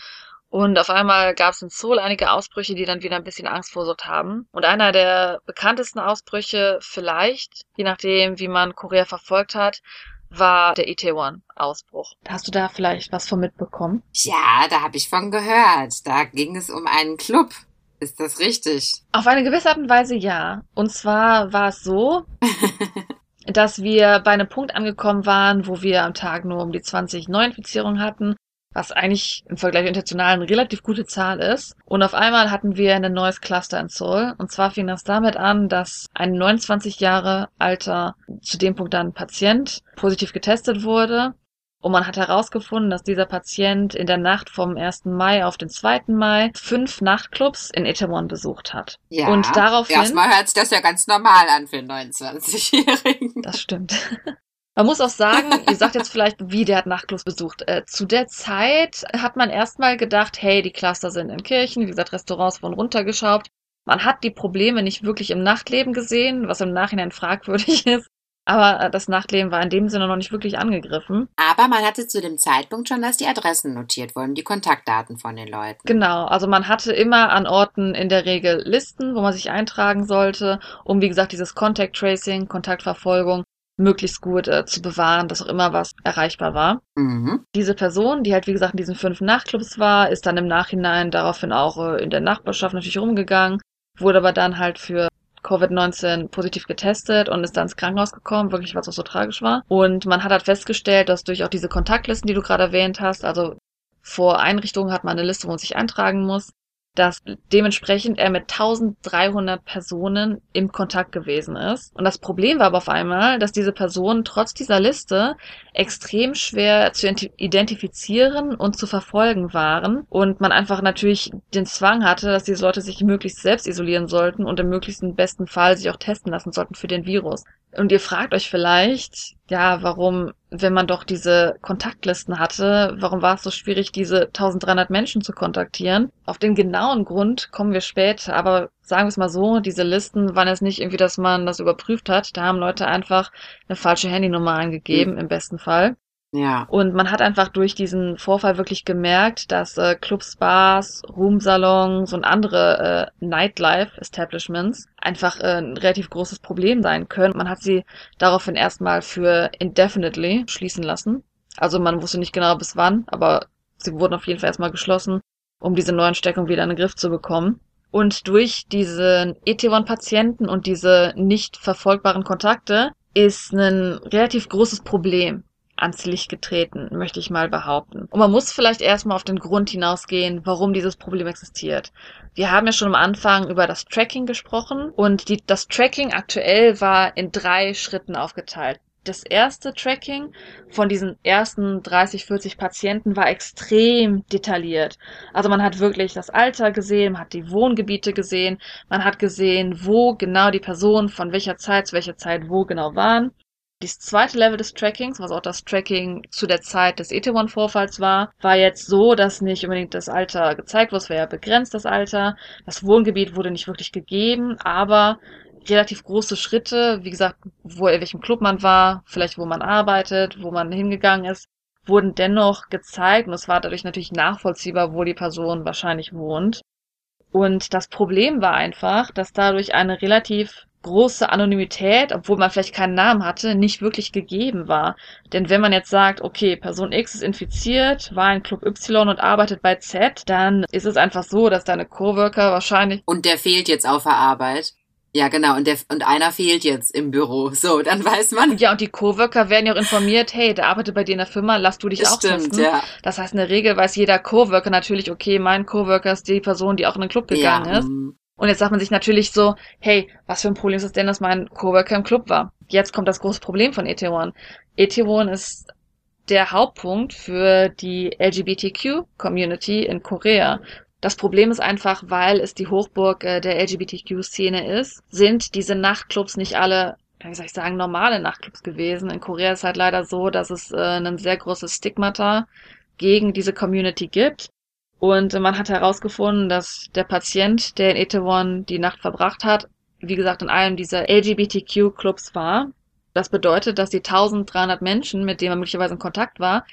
Und auf einmal gab es in Seoul einige Ausbrüche, die dann wieder ein bisschen Angst verursacht haben. Und einer der bekanntesten Ausbrüche vielleicht, je nachdem, wie man Korea verfolgt hat, war der Itaewon-Ausbruch. Hast du da vielleicht was von mitbekommen? Ja, da habe ich von gehört. Da ging es um einen Club. Ist das richtig? Auf eine gewisse Art und Weise ja. Und zwar war es so, dass wir bei einem Punkt angekommen waren, wo wir am Tag nur um die 20 Neuinfizierungen hatten was eigentlich im Vergleich international eine relativ gute Zahl ist. Und auf einmal hatten wir ein neues Cluster in Seoul. Und zwar fing das damit an, dass ein 29 Jahre alter, zu dem Punkt dann Patient, positiv getestet wurde. Und man hat herausgefunden, dass dieser Patient in der Nacht vom 1. Mai auf den 2. Mai fünf Nachtclubs in Itaewon besucht hat. Ja, und daraufhin. Erstmal hört sich das ja ganz normal an für einen 29-Jährigen. Das stimmt. Man muss auch sagen, ihr sagt jetzt vielleicht, wie der hat Nachtclubs besucht. Äh, zu der Zeit hat man erstmal gedacht, hey, die Cluster sind in Kirchen, wie gesagt, Restaurants wurden runtergeschraubt. Man hat die Probleme nicht wirklich im Nachtleben gesehen, was im Nachhinein fragwürdig ist. Aber äh, das Nachtleben war in dem Sinne noch nicht wirklich angegriffen. Aber man hatte zu dem Zeitpunkt schon, dass die Adressen notiert wurden, die Kontaktdaten von den Leuten. Genau, also man hatte immer an Orten in der Regel Listen, wo man sich eintragen sollte, um wie gesagt dieses Contact Tracing, Kontaktverfolgung möglichst gut äh, zu bewahren, dass auch immer was erreichbar war. Mhm. Diese Person, die halt wie gesagt in diesen fünf Nachtclubs war, ist dann im Nachhinein daraufhin auch äh, in der Nachbarschaft natürlich rumgegangen, wurde aber dann halt für Covid-19 positiv getestet und ist dann ins Krankenhaus gekommen, wirklich was auch so tragisch war. Und man hat halt festgestellt, dass durch auch diese Kontaktlisten, die du gerade erwähnt hast, also vor Einrichtungen hat man eine Liste, wo man sich eintragen muss, dass dementsprechend er mit 1300 Personen im Kontakt gewesen ist. Und das Problem war aber auf einmal, dass diese Personen trotz dieser Liste extrem schwer zu identifizieren und zu verfolgen waren und man einfach natürlich den Zwang hatte, dass diese Leute sich möglichst selbst isolieren sollten und im möglichsten besten Fall sich auch testen lassen sollten für den Virus. Und ihr fragt euch vielleicht, ja, warum, wenn man doch diese Kontaktlisten hatte, warum war es so schwierig, diese 1300 Menschen zu kontaktieren? Auf den genauen Grund kommen wir später, aber sagen wir es mal so, diese Listen waren jetzt nicht irgendwie, dass man das überprüft hat. Da haben Leute einfach eine falsche Handynummer eingegeben, mhm. im besten Fall. Ja. Und man hat einfach durch diesen Vorfall wirklich gemerkt, dass äh, Clubs, Bars, Roomsalons und andere äh, Nightlife-Establishments einfach äh, ein relativ großes Problem sein können. Man hat sie daraufhin erstmal für indefinitely schließen lassen. Also man wusste nicht genau bis wann, aber sie wurden auf jeden Fall erstmal geschlossen, um diese neuen Steckungen wieder in den Griff zu bekommen. Und durch diesen ET1-Patienten und diese nicht verfolgbaren Kontakte ist ein relativ großes Problem ans Licht getreten, möchte ich mal behaupten. Und man muss vielleicht erstmal auf den Grund hinausgehen, warum dieses Problem existiert. Wir haben ja schon am Anfang über das Tracking gesprochen und die, das Tracking aktuell war in drei Schritten aufgeteilt. Das erste Tracking von diesen ersten 30, 40 Patienten war extrem detailliert. Also man hat wirklich das Alter gesehen, man hat die Wohngebiete gesehen, man hat gesehen, wo genau die Personen von welcher Zeit zu welcher Zeit wo genau waren. Das zweite Level des Trackings, was auch das Tracking zu der Zeit des Etaewon-Vorfalls war, war jetzt so, dass nicht unbedingt das Alter gezeigt wurde, es war ja begrenzt, das Alter. Das Wohngebiet wurde nicht wirklich gegeben, aber relativ große Schritte, wie gesagt, wo in welchem Club man war, vielleicht wo man arbeitet, wo man hingegangen ist, wurden dennoch gezeigt und es war dadurch natürlich nachvollziehbar, wo die Person wahrscheinlich wohnt. Und das Problem war einfach, dass dadurch eine relativ große Anonymität, obwohl man vielleicht keinen Namen hatte, nicht wirklich gegeben war. Denn wenn man jetzt sagt, okay, Person X ist infiziert, war in Club Y und arbeitet bei Z, dann ist es einfach so, dass deine Coworker wahrscheinlich. Und der fehlt jetzt auf der Arbeit. Ja, genau. Und, der, und einer fehlt jetzt im Büro. So, dann weiß man. Ja, und die Coworker werden ja auch informiert, hey, der arbeitet bei dir in der Firma, lass du dich das auch stimmt, testen. Ja. Das heißt, in der Regel weiß jeder Coworker natürlich, okay, mein Coworker ist die Person, die auch in den Club gegangen ja. ist. Und jetzt sagt man sich natürlich so, hey, was für ein Problem ist es denn, dass mein Coworker im Club war? Jetzt kommt das große Problem von Etaewon. Etaewon ist der Hauptpunkt für die LGBTQ-Community in Korea. Das Problem ist einfach, weil es die Hochburg äh, der LGBTQ-Szene ist, sind diese Nachtclubs nicht alle, wie soll ich sagen, normale Nachtclubs gewesen. In Korea ist halt leider so, dass es äh, ein sehr großes Stigmata gegen diese Community gibt. Und man hat herausgefunden, dass der Patient, der in Itaewon die Nacht verbracht hat, wie gesagt, in einem dieser LGBTQ-Clubs war. Das bedeutet, dass die 1300 Menschen, mit denen er möglicherweise in Kontakt war,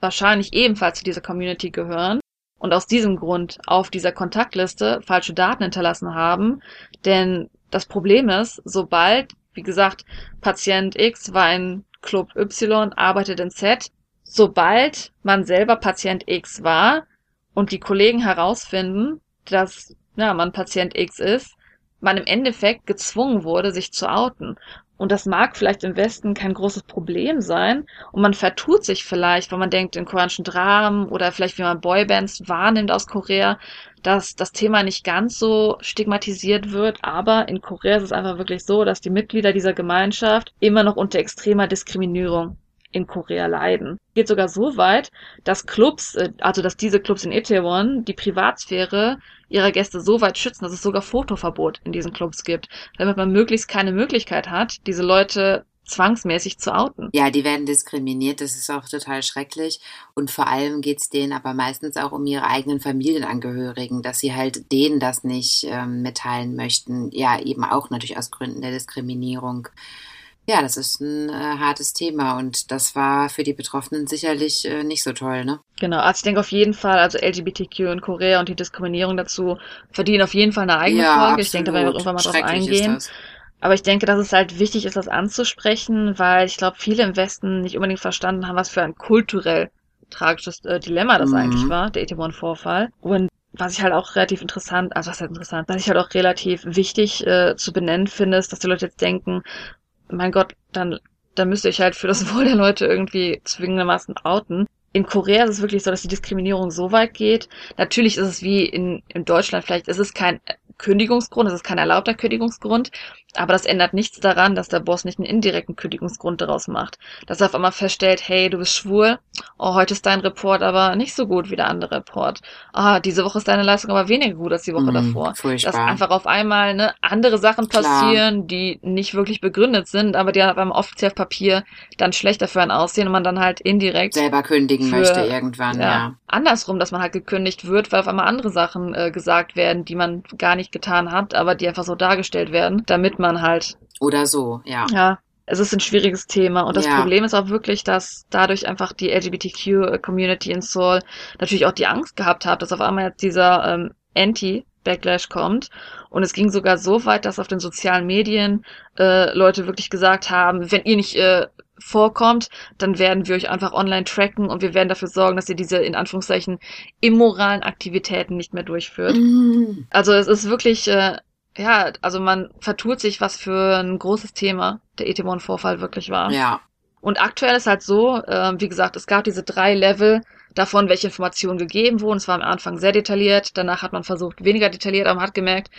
wahrscheinlich ebenfalls zu dieser Community gehören und aus diesem Grund auf dieser Kontaktliste falsche Daten hinterlassen haben. Denn das Problem ist, sobald, wie gesagt, Patient X war in Club Y arbeitet in Z. Sobald man selber Patient X war und die Kollegen herausfinden, dass ja, man Patient X ist, man im Endeffekt gezwungen wurde, sich zu outen. Und das mag vielleicht im Westen kein großes Problem sein. Und man vertut sich vielleicht, wenn man denkt in koreanischen Dramen oder vielleicht wie man Boybands wahrnimmt aus Korea, dass das Thema nicht ganz so stigmatisiert wird. Aber in Korea ist es einfach wirklich so, dass die Mitglieder dieser Gemeinschaft immer noch unter extremer Diskriminierung in Korea leiden. Geht sogar so weit, dass Clubs, äh, also dass diese Clubs in Itaewon die Privatsphäre ihrer Gäste so weit schützen, dass es sogar Fotoverbot in diesen Clubs gibt, damit man möglichst keine Möglichkeit hat, diese Leute zwangsmäßig zu outen. Ja, die werden diskriminiert, das ist auch total schrecklich. Und vor allem geht's denen aber meistens auch um ihre eigenen Familienangehörigen, dass sie halt denen das nicht ähm, mitteilen möchten. Ja, eben auch natürlich aus Gründen der Diskriminierung. Ja, das ist ein äh, hartes Thema und das war für die Betroffenen sicherlich äh, nicht so toll, ne? Genau, also ich denke auf jeden Fall, also LGBTQ in Korea und die Diskriminierung dazu verdienen auf jeden Fall eine eigene ja, Folge. Absolut. Ich denke, da werden wir irgendwann mal drauf eingehen. Aber ich denke, dass es halt wichtig ist, das anzusprechen, weil ich glaube, viele im Westen nicht unbedingt verstanden haben, was für ein kulturell tragisches äh, Dilemma das mhm. eigentlich war, der Itaewon-Vorfall. Und was ich halt auch relativ interessant, also was halt interessant, was ich halt auch relativ wichtig äh, zu benennen finde, ist, dass die Leute jetzt denken, mein Gott, dann, dann müsst ihr euch halt für das Wohl der Leute irgendwie zwingendermaßen outen. In Korea ist es wirklich so, dass die Diskriminierung so weit geht. Natürlich ist es wie in, in Deutschland, vielleicht ist es kein Kündigungsgrund, es ist kein erlaubter Kündigungsgrund, aber das ändert nichts daran, dass der Boss nicht einen indirekten Kündigungsgrund daraus macht. Dass er auf einmal feststellt, hey, du bist schwul, oh, heute ist dein Report aber nicht so gut wie der andere Report. Ah, diese Woche ist deine Leistung aber weniger gut als die Woche mm, davor. Furchtbar. Dass einfach auf einmal ne, andere Sachen passieren, Klar. die nicht wirklich begründet sind, aber die beim offiziell auf Papier dann schlechter für einen aussehen und man dann halt indirekt selber kündigen für, möchte irgendwann, ja, ja. Andersrum, dass man halt gekündigt wird, weil auf einmal andere Sachen äh, gesagt werden, die man gar nicht getan hat, aber die einfach so dargestellt werden, damit man halt. Oder so, ja. Ja. Es ist ein schwieriges Thema und das ja. Problem ist auch wirklich, dass dadurch einfach die LGBTQ-Community in Seoul natürlich auch die Angst gehabt hat, dass auf einmal jetzt dieser ähm, Anti-Backlash kommt. Und es ging sogar so weit, dass auf den sozialen Medien äh, Leute wirklich gesagt haben, wenn ihr nicht äh, vorkommt, dann werden wir euch einfach online tracken und wir werden dafür sorgen, dass ihr diese in Anführungszeichen immoralen Aktivitäten nicht mehr durchführt. Mhm. Also es ist wirklich, äh, ja, also man vertut sich, was für ein großes Thema der Etemon-Vorfall wirklich war. Ja. Und aktuell ist halt so, äh, wie gesagt, es gab diese drei Level davon, welche Informationen gegeben wurden. Es war am Anfang sehr detailliert, danach hat man versucht, weniger detailliert, aber man hat gemerkt,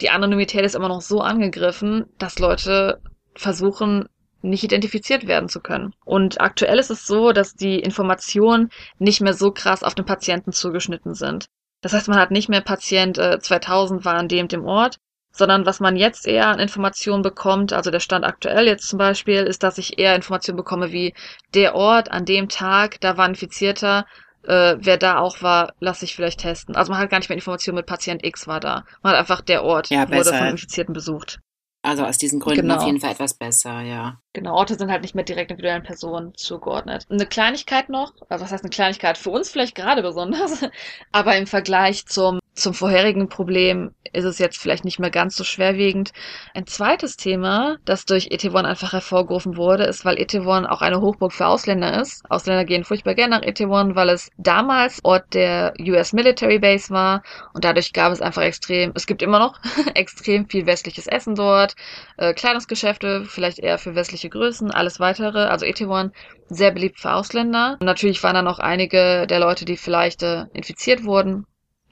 die Anonymität ist immer noch so angegriffen, dass Leute versuchen, nicht identifiziert werden zu können. Und aktuell ist es so, dass die Informationen nicht mehr so krass auf den Patienten zugeschnitten sind. Das heißt, man hat nicht mehr Patient äh, 2000 war an dem dem Ort, sondern was man jetzt eher an Informationen bekommt, also der Stand aktuell jetzt zum Beispiel, ist, dass ich eher Informationen bekomme wie der Ort an dem Tag, da war ein Infizierter, äh, wer da auch war, lass ich vielleicht testen. Also man hat gar nicht mehr Informationen mit Patient X war da. Man hat einfach der Ort ja, wurde von Infizierten besucht. Also aus diesen Gründen genau. auf jeden Fall etwas besser, ja. Genau, Orte sind halt nicht mehr direkt individuellen Personen zugeordnet. Eine Kleinigkeit noch, also was heißt eine Kleinigkeit? Für uns vielleicht gerade besonders, aber im Vergleich zum zum vorherigen Problem ist es jetzt vielleicht nicht mehr ganz so schwerwiegend. Ein zweites Thema, das durch Etewon einfach hervorgerufen wurde, ist, weil Etewon auch eine Hochburg für Ausländer ist. Ausländer gehen furchtbar gerne nach Etewon, weil es damals Ort der US Military Base war und dadurch gab es einfach extrem, es gibt immer noch extrem viel westliches Essen dort, äh, Kleidungsgeschäfte, vielleicht eher für westliche Größen, alles weitere. Also Etewon sehr beliebt für Ausländer. Und natürlich waren dann auch einige der Leute, die vielleicht äh, infiziert wurden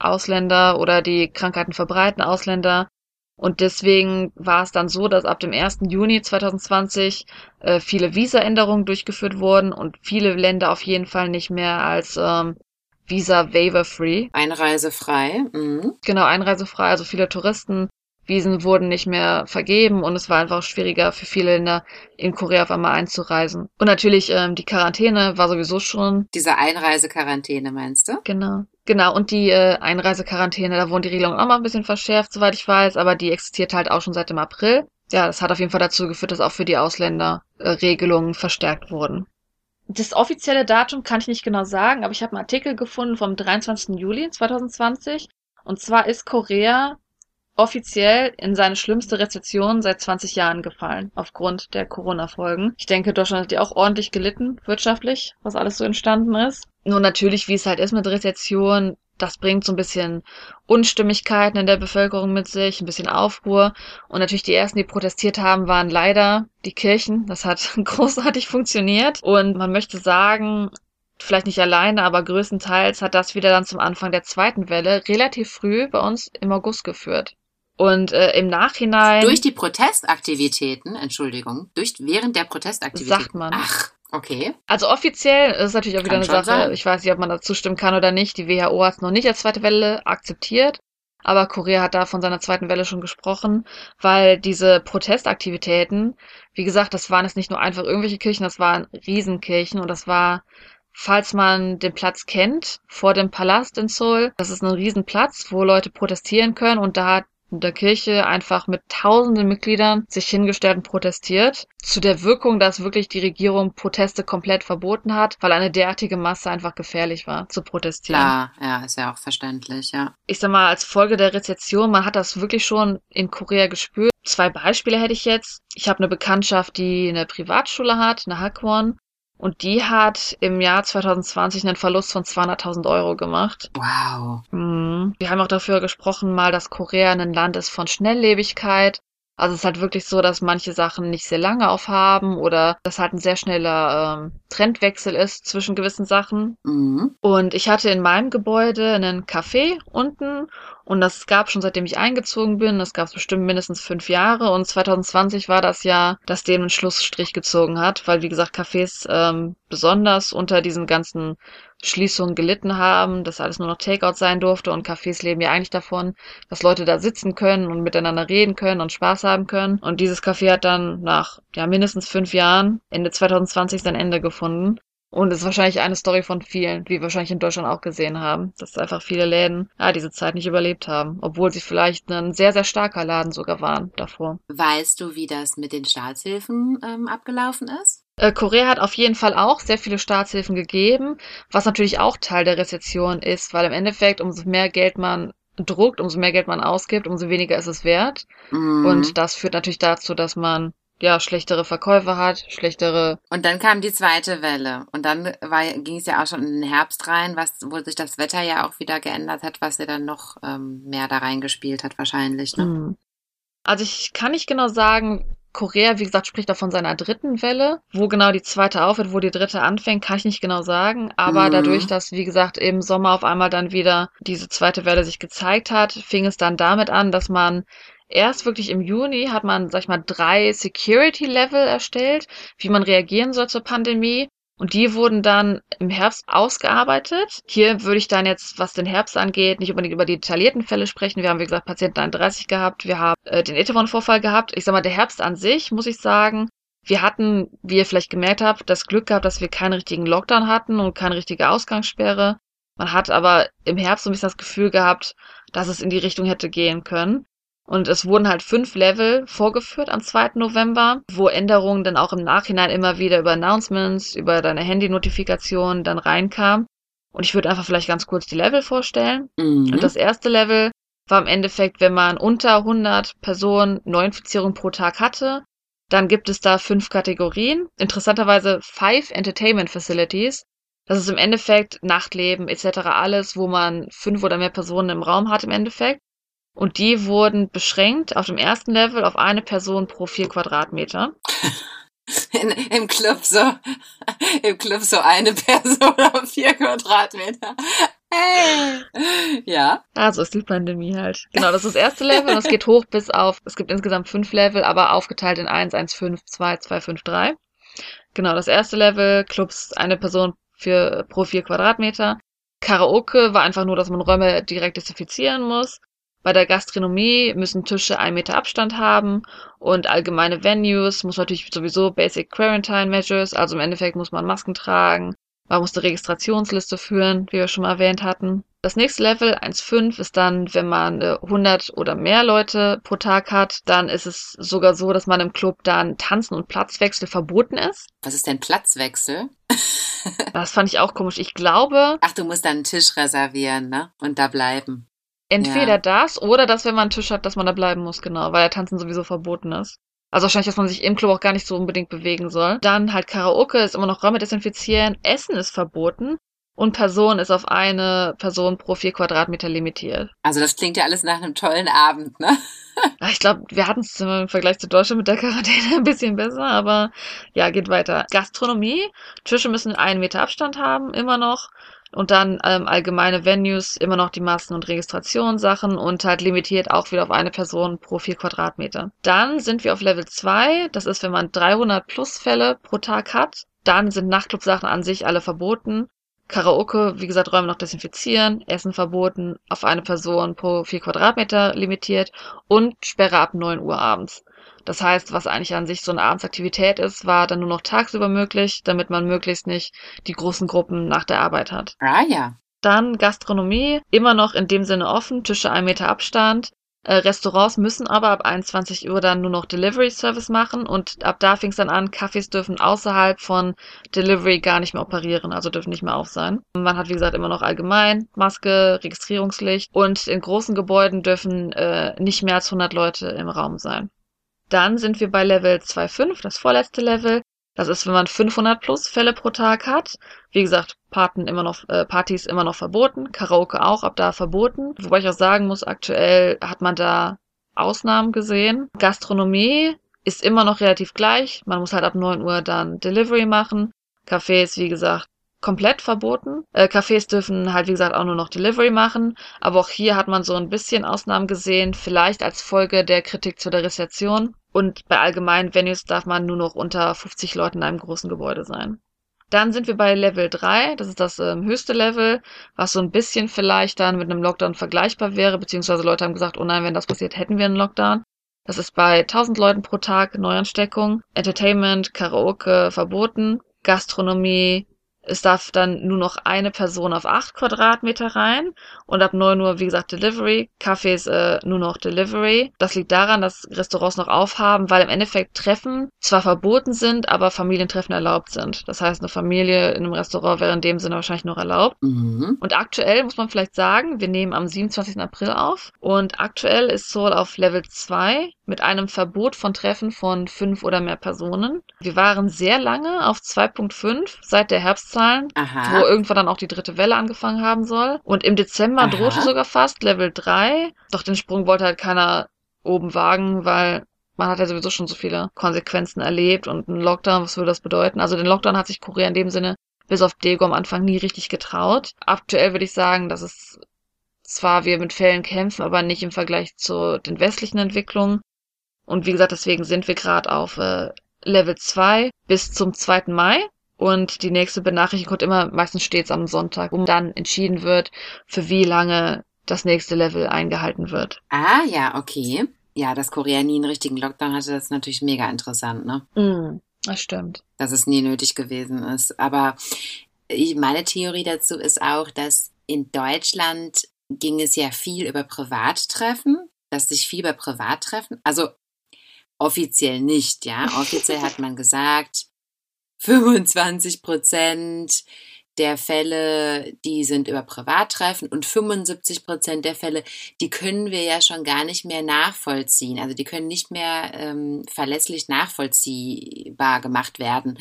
Ausländer oder die Krankheiten verbreiten Ausländer. Und deswegen war es dann so, dass ab dem 1. Juni 2020 äh, viele Visa-Änderungen durchgeführt wurden und viele Länder auf jeden Fall nicht mehr als ähm, Visa waiver free. Einreisefrei. Mhm. Genau, einreisefrei. Also viele Touristen Wiesen wurden nicht mehr vergeben und es war einfach schwieriger für viele Länder in Korea auf einmal einzureisen. Und natürlich ähm, die Quarantäne war sowieso schon. Diese Einreisequarantäne meinst du? Genau. Genau, und die äh, Einreisequarantäne, da wurden die Regelungen auch mal ein bisschen verschärft, soweit ich weiß, aber die existiert halt auch schon seit dem April. Ja, das hat auf jeden Fall dazu geführt, dass auch für die Ausländer äh, Regelungen verstärkt wurden. Das offizielle Datum kann ich nicht genau sagen, aber ich habe einen Artikel gefunden vom 23. Juli 2020. Und zwar ist Korea offiziell in seine schlimmste Rezession seit 20 Jahren gefallen, aufgrund der Corona-Folgen. Ich denke, Deutschland hat ja auch ordentlich gelitten, wirtschaftlich, was alles so entstanden ist. Nur natürlich, wie es halt ist mit Rezession, das bringt so ein bisschen Unstimmigkeiten in der Bevölkerung mit sich, ein bisschen Aufruhr. Und natürlich die ersten, die protestiert haben, waren leider die Kirchen. Das hat großartig funktioniert. Und man möchte sagen, vielleicht nicht alleine, aber größtenteils hat das wieder dann zum Anfang der zweiten Welle relativ früh bei uns im August geführt. Und äh, im Nachhinein. Durch die Protestaktivitäten, Entschuldigung, durch während der Protestaktivitäten. Sagt man. Ach, okay. Also offiziell ist natürlich auch wieder Kann eine Sache. sein. Ich weiß nicht, ob man dazu stimmen kann oder nicht. Die WHO hat es noch nicht als zweite Welle akzeptiert. Aber Korea hat da von seiner zweiten Welle schon gesprochen, weil diese Protestaktivitäten, wie gesagt, das waren jetzt nicht nur einfach irgendwelche Kirchen, das waren Riesenkirchen und das war, falls man den Platz kennt, vor dem Palast in Seoul, das ist ein Riesenplatz, wo Leute protestieren können und da hat der Kirche einfach mit tausenden Mitgliedern sich hingestellt und protestiert. Zu der Wirkung, dass wirklich die Regierung Proteste komplett verboten hat, weil eine derartige Masse einfach gefährlich war, zu protestieren. Klar, ja, ist ja auch verständlich, ja. Ich sag mal, als Folge der Rezession, man hat das wirklich schon in Korea gespürt. Zwei Beispiele hätte ich jetzt. Ich habe eine Bekanntschaft, die eine Privatschule hat, eine Hakwon. Und die hat im Jahr 2020 einen Verlust von 200.000 Euro gemacht. Wow. Mhm. Wir haben auch dafür gesprochen, mal, dass Korea ein Land ist von Schnelllebigkeit. Also es ist halt wirklich so, dass manche Sachen nicht sehr lange aufhaben oder dass halt ein sehr schneller ähm, Trendwechsel ist zwischen gewissen Sachen. Mhm. Und ich hatte in meinem Gebäude einen Café unten und das gab schon seitdem ich eingezogen bin. Das gab es bestimmt mindestens fünf Jahre und 2020 war das Jahr, das dem einen Schlussstrich gezogen hat, weil wie gesagt Cafés ähm, besonders unter diesen ganzen Schließungen gelitten haben, dass alles nur noch Takeout sein durfte und Cafés leben ja eigentlich davon, dass Leute da sitzen können und miteinander reden können und Spaß haben können. Und dieses Café hat dann nach ja mindestens fünf Jahren, Ende 2020, sein Ende gefunden. Und es ist wahrscheinlich eine Story von vielen, wie wir wahrscheinlich in Deutschland auch gesehen haben, dass einfach viele Läden ja, diese Zeit nicht überlebt haben, obwohl sie vielleicht ein sehr, sehr starker Laden sogar waren davor. Weißt du, wie das mit den Staatshilfen ähm, abgelaufen ist? Äh, Korea hat auf jeden Fall auch sehr viele Staatshilfen gegeben, was natürlich auch Teil der Rezession ist, weil im Endeffekt umso mehr Geld man druckt, umso mehr Geld man ausgibt, umso weniger ist es wert. Mhm. Und das führt natürlich dazu, dass man ja schlechtere Verkäufe hat, schlechtere. Und dann kam die zweite Welle. Und dann war, ging es ja auch schon in den Herbst rein, was, wo sich das Wetter ja auch wieder geändert hat, was ja dann noch ähm, mehr da reingespielt hat, wahrscheinlich. Ne? Hm. Also ich kann nicht genau sagen, Korea, wie gesagt, spricht da von seiner dritten Welle. Wo genau die zweite aufhört, wo die dritte anfängt, kann ich nicht genau sagen. Aber Mhm. dadurch, dass, wie gesagt, im Sommer auf einmal dann wieder diese zweite Welle sich gezeigt hat, fing es dann damit an, dass man erst wirklich im Juni hat man, sag ich mal, drei Security-Level erstellt, wie man reagieren soll zur Pandemie. Und die wurden dann im Herbst ausgearbeitet. Hier würde ich dann jetzt, was den Herbst angeht, nicht unbedingt über die detaillierten Fälle sprechen. Wir haben, wie gesagt, Patienten 31 gehabt. Wir haben äh, den Etewon-Vorfall gehabt. Ich sag mal, der Herbst an sich, muss ich sagen, wir hatten, wie ihr vielleicht gemerkt habt, das Glück gehabt, dass wir keinen richtigen Lockdown hatten und keine richtige Ausgangssperre. Man hat aber im Herbst so ein bisschen das Gefühl gehabt, dass es in die Richtung hätte gehen können. Und es wurden halt fünf Level vorgeführt am 2. November, wo Änderungen dann auch im Nachhinein immer wieder über Announcements, über deine Handy-Notifikation dann reinkamen. Und ich würde einfach vielleicht ganz kurz die Level vorstellen. Mhm. Und das erste Level war im Endeffekt, wenn man unter 100 Personen Neuinfizierungen pro Tag hatte, dann gibt es da fünf Kategorien. Interessanterweise five Entertainment Facilities. Das ist im Endeffekt Nachtleben etc. alles, wo man fünf oder mehr Personen im Raum hat im Endeffekt. Und die wurden beschränkt auf dem ersten Level auf eine Person pro vier Quadratmeter. In, Im Club so, im Club so eine Person auf vier Quadratmeter. Hey! Ja. Ah, so ist die Pandemie halt. Genau, das ist das erste Level und es geht hoch bis auf, es gibt insgesamt fünf Level, aber aufgeteilt in 1, 1, 5, 2, 2, 5, 3. Genau, das erste Level, Clubs eine Person für, pro vier Quadratmeter. Karaoke war einfach nur, dass man Räume direkt desinfizieren muss. Bei der Gastronomie müssen Tische ein Meter Abstand haben und allgemeine Venues muss natürlich sowieso Basic Quarantine Measures, also im Endeffekt muss man Masken tragen, man muss eine Registrationsliste führen, wie wir schon mal erwähnt hatten. Das nächste Level, 1.5, ist dann, wenn man äh, 100 oder mehr Leute pro Tag hat, dann ist es sogar so, dass man im Club dann Tanzen und Platzwechsel verboten ist. Was ist denn Platzwechsel? Das fand ich auch komisch. Ich glaube, Ach, du musst dann einen Tisch reservieren, ne? Und da bleiben. Entweder ja. das oder dass, wenn man einen Tisch hat, dass man da bleiben muss, genau, weil der Tanzen sowieso verboten ist. Also wahrscheinlich, dass man sich im Club auch gar nicht so unbedingt bewegen soll. Dann halt Karaoke ist immer noch Räume desinfizieren. Essen ist verboten. Und Person ist auf eine Person pro vier Quadratmeter limitiert. Also das klingt ja alles nach einem tollen Abend, ne? ich glaube, wir hatten es im Vergleich zu Deutschland mit der Quarantäne ein bisschen besser, aber ja, geht weiter. Gastronomie, Tische müssen einen Meter Abstand haben, immer noch. Und dann ähm, allgemeine Venues, immer noch die Massen- und Registrationssachen und halt limitiert auch wieder auf eine Person pro vier Quadratmeter. Dann sind wir auf Level 2, das ist, wenn man 300 plus Fälle pro Tag hat. Dann sind Nachtclub-Sachen an sich alle verboten. Karaoke, wie gesagt, Räume noch desinfizieren, Essen verboten, auf eine Person pro vier Quadratmeter limitiert und Sperre ab neun Uhr abends. Das heißt, was eigentlich an sich so eine Abendsaktivität ist, war dann nur noch tagsüber möglich, damit man möglichst nicht die großen Gruppen nach der Arbeit hat. Ah ja. Dann Gastronomie, immer noch in dem Sinne offen, Tische ein Meter Abstand, Restaurants müssen aber ab 21 Uhr dann nur noch Delivery Service machen und ab da fing es dann an, Cafés dürfen außerhalb von Delivery gar nicht mehr operieren, also dürfen nicht mehr auf sein. Man hat wie gesagt immer noch allgemein Maske, Registrierungslicht und in großen Gebäuden dürfen äh, nicht mehr als 100 Leute im Raum sein. Dann sind wir bei Level 2.5, das vorletzte Level. Das ist, wenn man 500 plus Fälle pro Tag hat. Wie gesagt, Parten immer noch, äh, Partys immer noch verboten, Karaoke auch, ab da verboten. Wobei ich auch sagen muss, aktuell hat man da Ausnahmen gesehen. Gastronomie ist immer noch relativ gleich. Man muss halt ab 9 Uhr dann Delivery machen. Cafés, wie gesagt, komplett verboten. Äh, Cafés dürfen halt, wie gesagt, auch nur noch Delivery machen. Aber auch hier hat man so ein bisschen Ausnahmen gesehen, vielleicht als Folge der Kritik zu der Rezession. Und bei allgemeinen Venues darf man nur noch unter 50 Leuten in einem großen Gebäude sein. Dann sind wir bei Level 3, das ist das ähm, höchste Level, was so ein bisschen vielleicht dann mit einem Lockdown vergleichbar wäre, beziehungsweise Leute haben gesagt, oh nein, wenn das passiert, hätten wir einen Lockdown. Das ist bei 1000 Leuten pro Tag Neuansteckung, Entertainment, Karaoke verboten, Gastronomie, es darf dann nur noch eine Person auf acht Quadratmeter rein und ab neun Uhr, wie gesagt, Delivery. Cafés äh, nur noch Delivery. Das liegt daran, dass Restaurants noch aufhaben, weil im Endeffekt Treffen zwar verboten sind, aber Familientreffen erlaubt sind. Das heißt, eine Familie in einem Restaurant wäre in dem Sinne wahrscheinlich noch erlaubt. Mhm. Und aktuell muss man vielleicht sagen, wir nehmen am 27. April auf und aktuell ist Seoul auf Level 2 mit einem Verbot von Treffen von fünf oder mehr Personen. Wir waren sehr lange auf 2.5 seit der Herbstzahlen, Aha. wo irgendwann dann auch die dritte Welle angefangen haben soll. Und im Dezember Aha. drohte sogar fast Level 3. Doch den Sprung wollte halt keiner oben wagen, weil man hat ja sowieso schon so viele Konsequenzen erlebt und ein Lockdown, was würde das bedeuten? Also den Lockdown hat sich Korea in dem Sinne bis auf Dego am Anfang nie richtig getraut. Aktuell würde ich sagen, dass es zwar wir mit Fällen kämpfen, aber nicht im Vergleich zu den westlichen Entwicklungen. Und wie gesagt, deswegen sind wir gerade auf äh, Level 2 bis zum 2. Mai. Und die nächste Benachrichtigung kommt immer meistens stets am Sonntag, wo dann entschieden wird, für wie lange das nächste Level eingehalten wird. Ah, ja, okay. Ja, dass Korea nie einen richtigen Lockdown hatte, das ist natürlich mega interessant, ne? Mm, das stimmt. Dass es nie nötig gewesen ist. Aber meine Theorie dazu ist auch, dass in Deutschland ging es ja viel über Privattreffen, dass sich viel über Privattreffen, also Offiziell nicht, ja. Offiziell hat man gesagt, 25 Prozent der Fälle, die sind über Privattreffen und 75 Prozent der Fälle, die können wir ja schon gar nicht mehr nachvollziehen. Also die können nicht mehr ähm, verlässlich nachvollziehbar gemacht werden.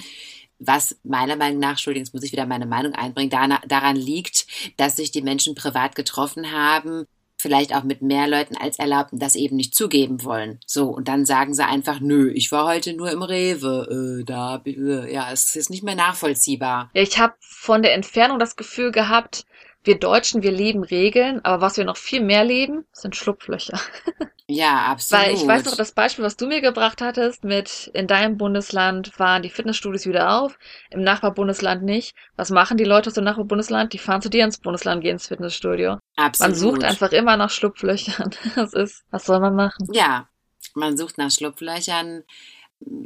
Was meiner Meinung nach, Entschuldigung, jetzt muss ich wieder meine Meinung einbringen, daran liegt, dass sich die Menschen privat getroffen haben, vielleicht auch mit mehr Leuten als erlaubt das eben nicht zugeben wollen. So, und dann sagen sie einfach, nö, ich war heute nur im Rewe, äh, da, äh, ja, es ist nicht mehr nachvollziehbar. Ja, ich habe von der Entfernung das Gefühl gehabt, wir Deutschen, wir lieben Regeln, aber was wir noch viel mehr lieben, sind Schlupflöcher. Ja, absolut. Weil ich weiß noch, das Beispiel, was du mir gebracht hattest, mit in deinem Bundesland waren die Fitnessstudios wieder auf, im Nachbarbundesland nicht. Was machen die Leute aus dem Nachbarbundesland? Die fahren zu dir ins Bundesland, gehen ins Fitnessstudio. Absolut. Man sucht einfach immer nach Schlupflöchern. Das ist, was soll man machen? Ja, man sucht nach Schlupflöchern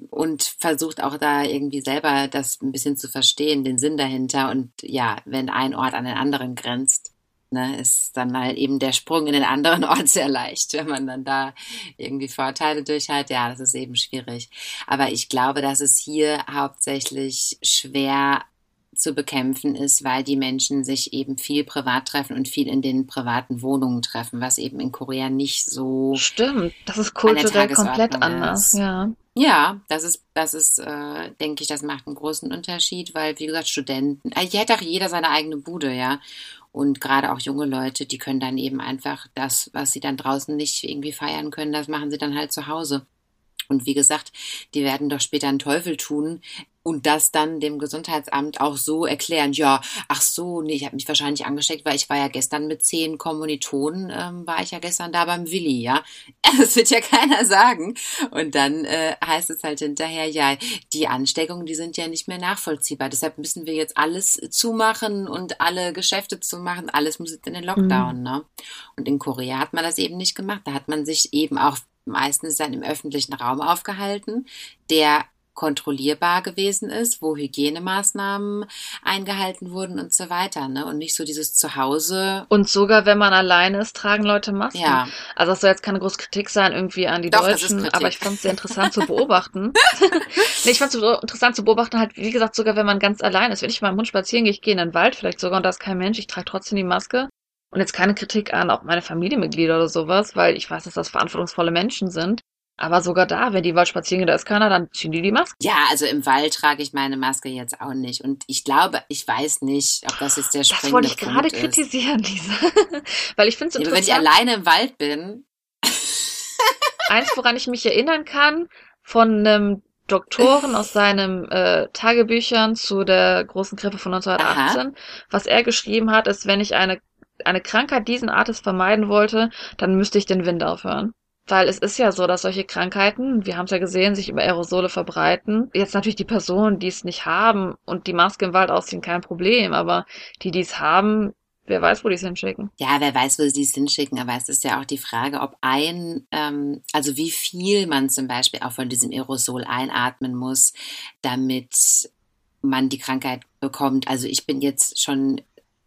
und versucht auch da irgendwie selber das ein bisschen zu verstehen, den Sinn dahinter. Und ja, wenn ein Ort an den anderen grenzt, ne, ist dann halt eben der Sprung in den anderen Ort sehr leicht, wenn man dann da irgendwie Vorteile durch hat. Ja, das ist eben schwierig. Aber ich glaube, dass es hier hauptsächlich schwer zu bekämpfen ist, weil die Menschen sich eben viel privat treffen und viel in den privaten Wohnungen treffen, was eben in Korea nicht so. Stimmt, das ist kulturell komplett anders, ist. ja. Ja, das ist, das ist, äh, denke ich, das macht einen großen Unterschied, weil, wie gesagt, Studenten, äh, hier hat auch jeder seine eigene Bude, ja. Und gerade auch junge Leute, die können dann eben einfach das, was sie dann draußen nicht irgendwie feiern können, das machen sie dann halt zu Hause. Und wie gesagt, die werden doch später einen Teufel tun und das dann dem Gesundheitsamt auch so erklären. Ja, ach so, nee, ich habe mich wahrscheinlich angesteckt, weil ich war ja gestern mit zehn Kommilitonen, ähm, war ich ja gestern da beim Willi, ja. Das wird ja keiner sagen. Und dann äh, heißt es halt hinterher, ja, die Ansteckungen, die sind ja nicht mehr nachvollziehbar. Deshalb müssen wir jetzt alles zumachen und alle Geschäfte zumachen. Alles muss jetzt in den Lockdown, mhm. ne? Und in Korea hat man das eben nicht gemacht. Da hat man sich eben auch meistens dann im öffentlichen Raum aufgehalten, der kontrollierbar gewesen ist, wo Hygienemaßnahmen eingehalten wurden und so weiter, ne? Und nicht so dieses Zuhause. Und sogar wenn man alleine ist, tragen Leute Masken. Ja. Also das soll jetzt keine große Kritik sein irgendwie an die Doch, Deutschen, aber ich fand es sehr interessant zu beobachten. nee, ich fand es so interessant zu beobachten, halt, wie gesagt, sogar wenn man ganz allein ist. Wenn ich mal im Hund spazieren gehe, ich gehe in den Wald vielleicht sogar und da ist kein Mensch, ich trage trotzdem die Maske. Und jetzt keine Kritik an auch meine Familienmitglieder oder sowas, weil ich weiß, dass das verantwortungsvolle Menschen sind. Aber sogar da, wenn die Wald spazieren gehen, da ist keiner, dann ziehen die die Maske. Ja, also im Wald trage ich meine Maske jetzt auch nicht. Und ich glaube, ich weiß nicht, ob das jetzt der springende Das wollte ich gerade kritisieren, Lisa. Weil ich finde es interessant. Ja, wenn ich alleine im Wald bin. Eins, woran ich mich erinnern kann, von einem Doktoren aus seinen äh, Tagebüchern zu der großen Grippe von 1918. Aha. Was er geschrieben hat, ist, wenn ich eine eine Krankheit diesen Artes vermeiden wollte, dann müsste ich den Wind aufhören. Weil es ist ja so, dass solche Krankheiten, wir haben es ja gesehen, sich über Aerosole verbreiten. Jetzt natürlich die Personen, die es nicht haben und die Maske im Wald ausziehen, kein Problem. Aber die, die es haben, wer weiß, wo die es hinschicken. Ja, wer weiß, wo sie es hinschicken. Aber es ist ja auch die Frage, ob ein, ähm, also wie viel man zum Beispiel auch von diesem Aerosol einatmen muss, damit man die Krankheit bekommt. Also ich bin jetzt schon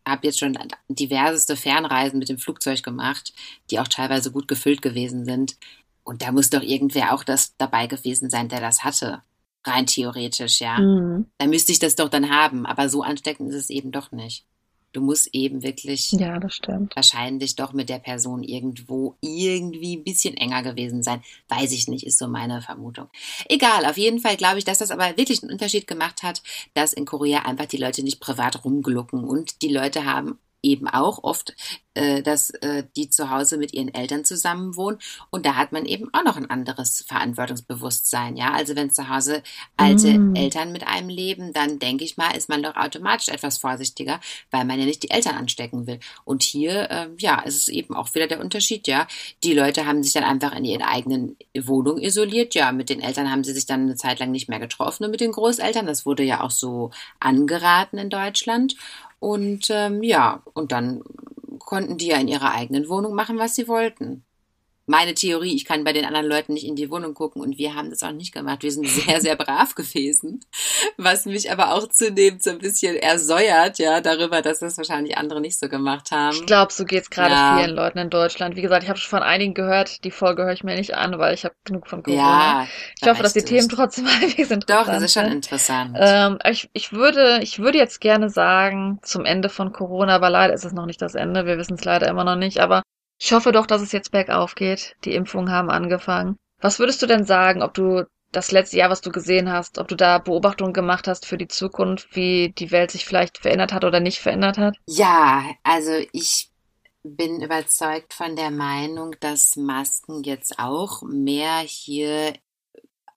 habe jetzt schon diverseste Fernreisen mit dem Flugzeug gemacht, die auch teilweise gut gefüllt gewesen sind. Und da muss doch irgendwer auch das dabei gewesen sein, der das hatte. Rein theoretisch, ja. Mhm. Da müsste ich das doch dann haben. Aber so ansteckend ist es eben doch nicht. Du musst eben wirklich ja, wahrscheinlich doch mit der Person irgendwo irgendwie ein bisschen enger gewesen sein. Weiß ich nicht, ist so meine Vermutung. Egal, auf jeden Fall glaube ich, dass das aber wirklich einen Unterschied gemacht hat, dass in Korea einfach die Leute nicht privat rumglucken und die Leute haben eben auch oft, äh, dass äh, die zu Hause mit ihren Eltern zusammen wohnen. Und da hat man eben auch noch ein anderes Verantwortungsbewusstsein. Ja, also wenn zu Hause alte mm. Eltern mit einem leben, dann denke ich mal, ist man doch automatisch etwas vorsichtiger, weil man ja nicht die Eltern anstecken will. Und hier, äh, ja, ist es eben auch wieder der Unterschied. Ja, die Leute haben sich dann einfach in ihrer eigenen Wohnung isoliert. Ja, mit den Eltern haben sie sich dann eine Zeit lang nicht mehr getroffen und mit den Großeltern. Das wurde ja auch so angeraten in Deutschland. Und ähm, ja, und dann konnten die ja in ihrer eigenen Wohnung machen, was sie wollten meine Theorie, ich kann bei den anderen Leuten nicht in die Wohnung gucken und wir haben das auch nicht gemacht. Wir sind sehr, sehr brav gewesen, was mich aber auch zunehmend so ein bisschen ersäuert, ja, darüber, dass das wahrscheinlich andere nicht so gemacht haben. Ich glaube, so geht's gerade ja. vielen Leuten in Deutschland. Wie gesagt, ich habe schon von einigen gehört, die Folge höre ich mir nicht an, weil ich habe genug von Corona. Ja, ich hoffe, dass die Themen trotzdem halbwegs interessant Doch, das ist schon interessant. Ähm, ich, ich würde, ich würde jetzt gerne sagen, zum Ende von Corona, aber leider ist es noch nicht das Ende. Wir wissen es leider immer noch nicht, aber ich hoffe doch, dass es jetzt bergauf geht. Die Impfungen haben angefangen. Was würdest du denn sagen, ob du das letzte Jahr, was du gesehen hast, ob du da Beobachtungen gemacht hast für die Zukunft, wie die Welt sich vielleicht verändert hat oder nicht verändert hat? Ja, also ich bin überzeugt von der Meinung, dass Masken jetzt auch mehr hier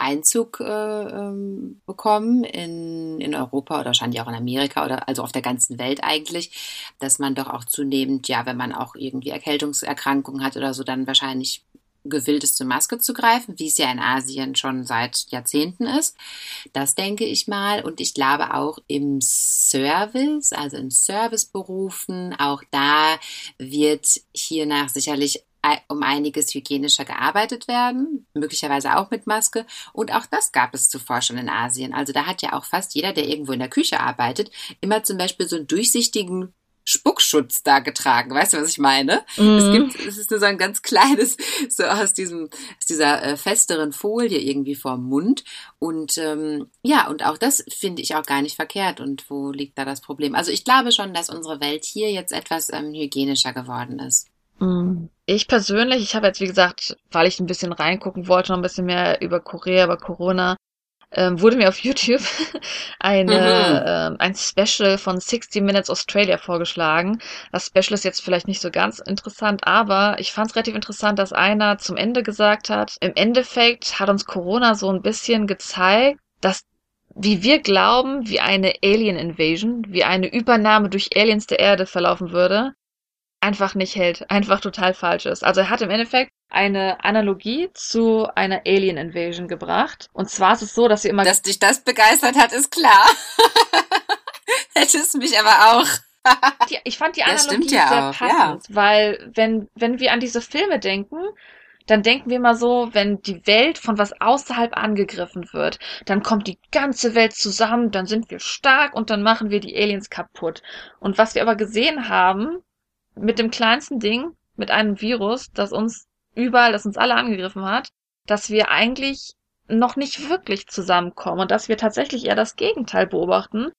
Einzug äh, ähm, bekommen in, in Europa oder wahrscheinlich auch in Amerika oder also auf der ganzen Welt eigentlich, dass man doch auch zunehmend, ja, wenn man auch irgendwie Erkältungserkrankungen hat oder so, dann wahrscheinlich gewillt ist, zur Maske zu greifen, wie es ja in Asien schon seit Jahrzehnten ist. Das denke ich mal. Und ich glaube auch im Service, also in Serviceberufen, auch da wird hiernach sicherlich um einiges hygienischer gearbeitet werden, möglicherweise auch mit Maske. Und auch das gab es zuvor schon in Asien. Also da hat ja auch fast jeder, der irgendwo in der Küche arbeitet, immer zum Beispiel so einen durchsichtigen Spuckschutz da getragen. Weißt du, was ich meine? Mhm. Es gibt, es ist nur so ein ganz kleines, so aus diesem, aus dieser äh, festeren Folie irgendwie vorm Mund. Und ähm, ja, und auch das finde ich auch gar nicht verkehrt. Und wo liegt da das Problem? Also ich glaube schon, dass unsere Welt hier jetzt etwas ähm, hygienischer geworden ist. Mhm. Ich persönlich, ich habe jetzt, wie gesagt, weil ich ein bisschen reingucken wollte, noch ein bisschen mehr über Korea, über Corona, ähm, wurde mir auf YouTube eine, mhm. ähm, ein Special von 60 Minutes Australia vorgeschlagen. Das Special ist jetzt vielleicht nicht so ganz interessant, aber ich fand es relativ interessant, dass einer zum Ende gesagt hat, im Endeffekt hat uns Corona so ein bisschen gezeigt, dass wie wir glauben, wie eine Alien Invasion, wie eine Übernahme durch Aliens der Erde verlaufen würde, einfach nicht hält, einfach total falsch ist. Also er hat im Endeffekt eine Analogie zu einer Alien Invasion gebracht. Und zwar ist es so, dass sie immer. Dass dich das begeistert hat, ist klar. Hättest mich aber auch. die, ich fand die Analogie ja sehr auch, passend, ja. weil wenn, wenn wir an diese Filme denken, dann denken wir mal so, wenn die Welt von was außerhalb angegriffen wird, dann kommt die ganze Welt zusammen, dann sind wir stark und dann machen wir die Aliens kaputt. Und was wir aber gesehen haben, mit dem kleinsten Ding, mit einem Virus, das uns überall, das uns alle angegriffen hat, dass wir eigentlich noch nicht wirklich zusammenkommen und dass wir tatsächlich eher das Gegenteil beobachten.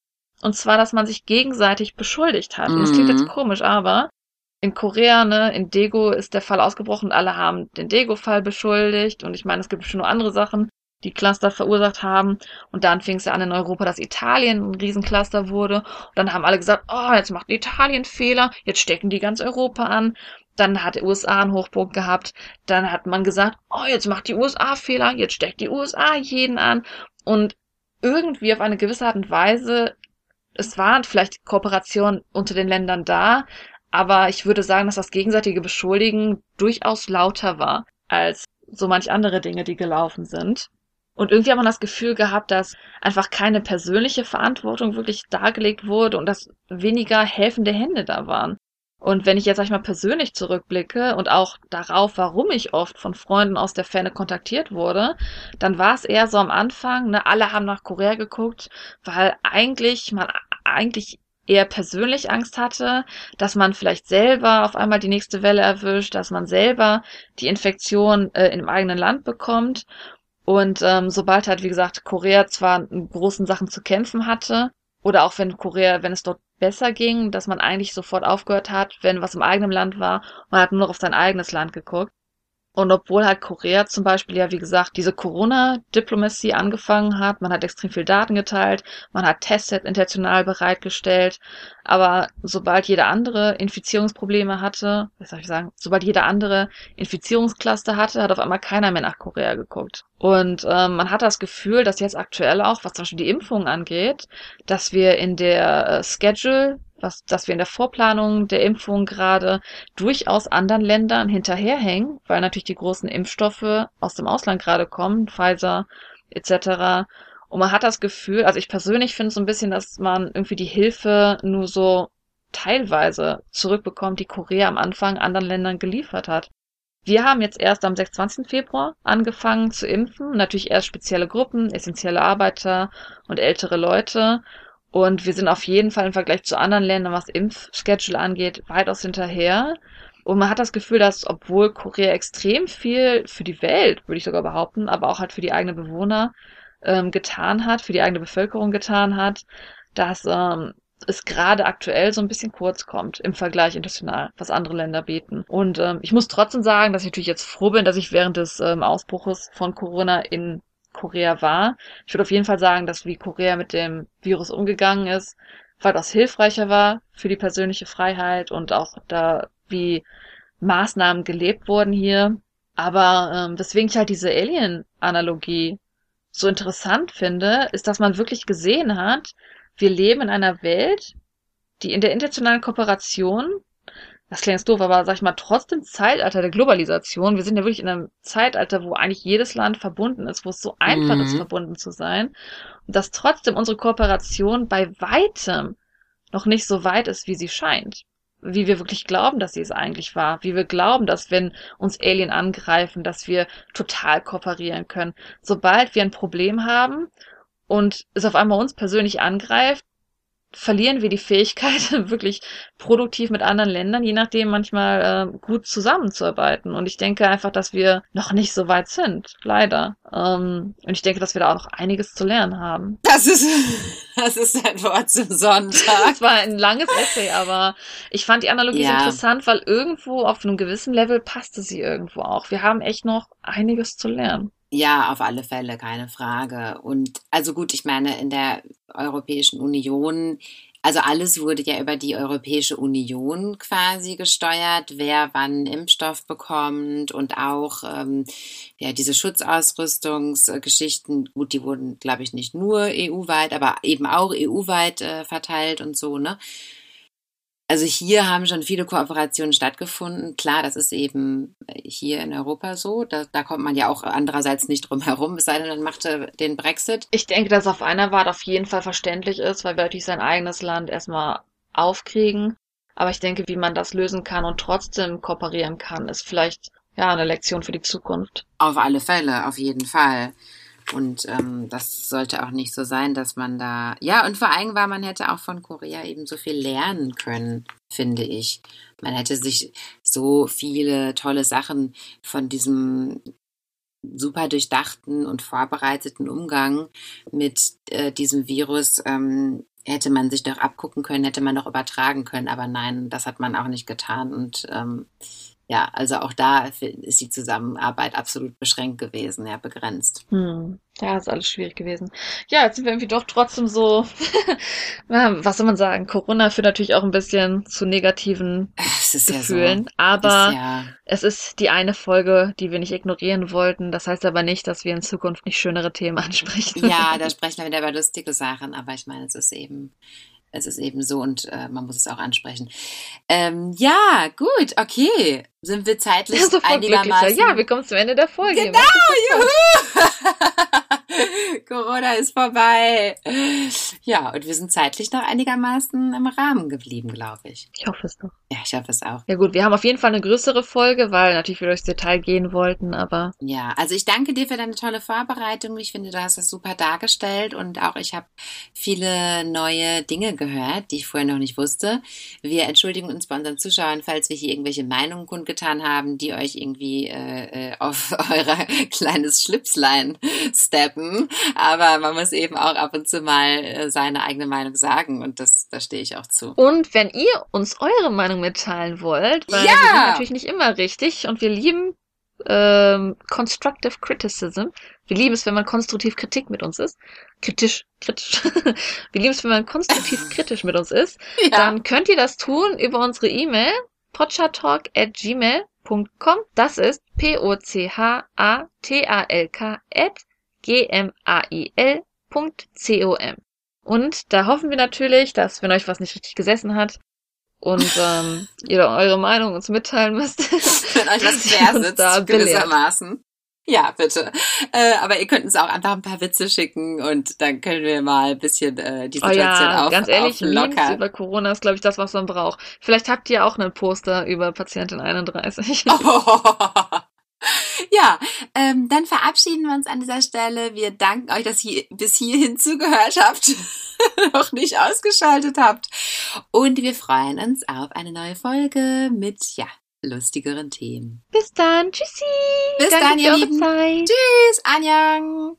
Und zwar, dass man sich gegenseitig beschuldigt hat. Mhm. Und das klingt jetzt mhm. komisch, aber in Korea, ne, in Daegu ist der Fall ausgebrochen und alle haben den Daegu-Fall beschuldigt. Und ich meine, es gibt schon nur andere Sachen die Cluster verursacht haben. Und dann fing es ja an in Europa, dass Italien ein Riesencluster wurde. Und dann haben alle gesagt, oh, jetzt macht Italien Fehler, jetzt stecken die ganz Europa an. Dann hat die USA einen Hochburg gehabt. Dann hat man gesagt, oh, jetzt macht die USA Fehler, jetzt steckt die USA jeden an. Und irgendwie auf eine gewisse Art und Weise, es waren vielleicht Kooperationen unter den Ländern da, aber ich würde sagen, dass das gegenseitige Beschuldigen durchaus lauter war als so manch andere Dinge, die gelaufen sind. Und irgendwie hat man das Gefühl gehabt, dass einfach keine persönliche Verantwortung wirklich dargelegt wurde und dass weniger helfende Hände da waren. Und wenn ich jetzt, sag ich mal, persönlich zurückblicke und auch darauf, warum ich oft von Freunden aus der Ferne kontaktiert wurde, dann war es eher so am Anfang, ne, alle haben nach Korea geguckt, weil eigentlich man eigentlich eher persönlich Angst hatte, dass man vielleicht selber auf einmal die nächste Welle erwischt, dass man selber die Infektion äh, im eigenen Land bekommt. Und ähm, sobald halt, wie gesagt, Korea zwar in großen Sachen zu kämpfen hatte, oder auch wenn Korea, wenn es dort besser ging, dass man eigentlich sofort aufgehört hat, wenn was im eigenen Land war, man hat nur noch auf sein eigenes Land geguckt. Und obwohl halt Korea zum Beispiel ja, wie gesagt, diese Corona-Diplomacy angefangen hat, man hat extrem viel Daten geteilt, man hat Testsets international bereitgestellt, aber sobald jeder andere Infizierungsprobleme hatte, was soll ich sagen, sobald jeder andere Infizierungscluster hatte, hat auf einmal keiner mehr nach Korea geguckt. Und ähm, man hat das Gefühl, dass jetzt aktuell auch, was zum Beispiel die Impfung angeht, dass wir in der äh, Schedule was, dass wir in der Vorplanung der Impfung gerade durchaus anderen Ländern hinterherhängen, weil natürlich die großen Impfstoffe aus dem Ausland gerade kommen, Pfizer etc. Und man hat das Gefühl, also ich persönlich finde so ein bisschen, dass man irgendwie die Hilfe nur so teilweise zurückbekommt, die Korea am Anfang anderen Ländern geliefert hat. Wir haben jetzt erst am 26. Februar angefangen zu impfen. Natürlich erst spezielle Gruppen, essentielle Arbeiter und ältere Leute. Und wir sind auf jeden Fall im Vergleich zu anderen Ländern, was Impfschedule angeht, weitaus hinterher. Und man hat das Gefühl, dass obwohl Korea extrem viel für die Welt, würde ich sogar behaupten, aber auch halt für die eigenen Bewohner ähm, getan hat, für die eigene Bevölkerung getan hat, dass ähm, es gerade aktuell so ein bisschen kurz kommt im Vergleich international, was andere Länder bieten. Und ähm, ich muss trotzdem sagen, dass ich natürlich jetzt froh bin, dass ich während des ähm, Ausbruches von Corona in Korea war. Ich würde auf jeden Fall sagen, dass wie Korea mit dem Virus umgegangen ist, weitaus hilfreicher war für die persönliche Freiheit und auch da, wie Maßnahmen gelebt wurden hier. Aber ähm, weswegen ich halt diese Alien-Analogie so interessant finde, ist, dass man wirklich gesehen hat, wir leben in einer Welt, die in der internationalen Kooperation das klingt jetzt doof, aber sag ich mal, trotzdem Zeitalter der Globalisation, wir sind ja wirklich in einem Zeitalter, wo eigentlich jedes Land verbunden ist, wo es so einfach mhm. ist, verbunden zu sein, und dass trotzdem unsere Kooperation bei weitem noch nicht so weit ist, wie sie scheint. Wie wir wirklich glauben, dass sie es eigentlich war. Wie wir glauben, dass wenn uns Alien angreifen, dass wir total kooperieren können. Sobald wir ein Problem haben und es auf einmal uns persönlich angreift, verlieren wir die Fähigkeit, wirklich produktiv mit anderen Ländern, je nachdem manchmal äh, gut zusammenzuarbeiten. Und ich denke einfach, dass wir noch nicht so weit sind, leider. Ähm, und ich denke, dass wir da auch noch einiges zu lernen haben. Das ist, das ist ein Wort zum Sonntag. Das war ein langes Essay, aber ich fand die Analogie Ja. interessant, weil irgendwo auf einem gewissen Level passte sie irgendwo auch. Wir haben echt noch einiges zu lernen. Ja, auf alle Fälle, keine Frage. Und also gut, ich meine, in der Europäischen Union, also alles wurde ja über die Europäische Union quasi gesteuert, wer wann Impfstoff bekommt und auch ähm, ja diese Schutzausrüstungsgeschichten, gut, die wurden, glaube ich, nicht nur EU-weit, aber eben auch EU-weit äh, verteilt und so, ne? Also hier haben schon viele Kooperationen stattgefunden. Klar, das ist eben hier in Europa so. Da, da kommt man ja auch andererseits nicht drum herum, es sei denn, man macht äh, den Brexit. Ich denke, dass auf einer Wart auf jeden Fall verständlich ist, weil wir natürlich sein eigenes Land erstmal aufkriegen. Aber ich denke, wie man das lösen kann und trotzdem kooperieren kann, ist vielleicht ja eine Lektion für die Zukunft. Auf alle Fälle, auf jeden Fall. Und ähm, das sollte auch nicht so sein, dass man da. Ja, und vor allem war man hätte auch von Korea eben so viel lernen können, finde ich. Man hätte sich so viele tolle Sachen von diesem super durchdachten und vorbereiteten Umgang mit äh, diesem Virus ähm, hätte man sich doch abgucken können, hätte man doch übertragen können. Aber nein, das hat man auch nicht getan. Und ähm, ja, also auch da ist die Zusammenarbeit absolut beschränkt gewesen, ja, begrenzt. Hm. Ja, ist alles schwierig gewesen. Ja, jetzt sind wir irgendwie doch trotzdem so, was soll man sagen? Corona führt natürlich auch ein bisschen zu negativen Es ist Gefühlen, ja so. aber ist ja, es ist die eine Folge, die wir nicht ignorieren wollten. Das heißt aber nicht, dass wir in Zukunft nicht schönere Themen ansprechen. ja, da sprechen wir wieder über lustige Sachen, aber ich meine, es ist eben, es ist eben so und äh, man muss es auch ansprechen. Ähm, ja, gut, okay. Sind wir zeitlich glücklicher. einigermaßen? Ja, wir kommen zum Ende der Folge. Genau, juhu! Corona ist vorbei. Ja, und wir sind zeitlich noch einigermaßen im Rahmen geblieben, glaube ich. Ich hoffe es doch. Ja, ich hoffe es auch. Ja gut, wir haben auf jeden Fall eine größere Folge, weil natürlich wir durchs Detail gehen wollten, aber Ja, also ich danke dir für deine tolle Vorbereitung. Ich finde, du hast das super dargestellt und auch ich habe viele neue Dinge gehört, die ich vorher noch nicht wusste. Wir entschuldigen uns bei unseren Zuschauern, falls wir hier irgendwelche Meinungen kundgetan haben, die euch irgendwie äh, äh, auf euer kleines Schlipslein steppen. Aber man muss eben auch ab und zu mal äh, seine eigene Meinung sagen und das, da stehe ich auch zu. Und wenn ihr uns eure Meinung mitteilen wollt, weil Ja! wir sind natürlich nicht immer richtig und wir lieben ähm, Constructive Criticism. Wir lieben es, wenn man konstruktiv Kritik mit uns ist. Kritisch, kritisch. wir lieben es, wenn man konstruktiv kritisch mit uns ist. Dann könnt ihr das tun über unsere E-Mail potchatalk at gmail.com. Das ist p-o-c-h-a-t-a-l-k at g-m-a-i-l.com. Und da hoffen wir natürlich, dass wenn euch was nicht richtig gesessen hat und ähm, ihr eure Meinung uns mitteilen müsst, wenn euch was quer da sitzt, belehrt. gewissermaßen. Ja, bitte. Äh, aber ihr könnt uns auch einfach ein paar Witze schicken und dann können wir mal ein bisschen äh, die Oh Situation ja, auf, ganz ehrlich, Memes über Corona ist, glaube ich, das, was man braucht. Vielleicht habt ihr auch einen Poster über Patientin 31. Ja, ähm, dann verabschieden wir uns an dieser Stelle. Wir danken euch, dass ihr bis hierhin zugehört habt, noch nicht ausgeschaltet habt. Und wir freuen uns auf eine neue Folge mit, ja, lustigeren Themen. Bis dann, tschüssi. Bis Danke dann, ihr Lieben. Zeit. Tschüss, Anjang!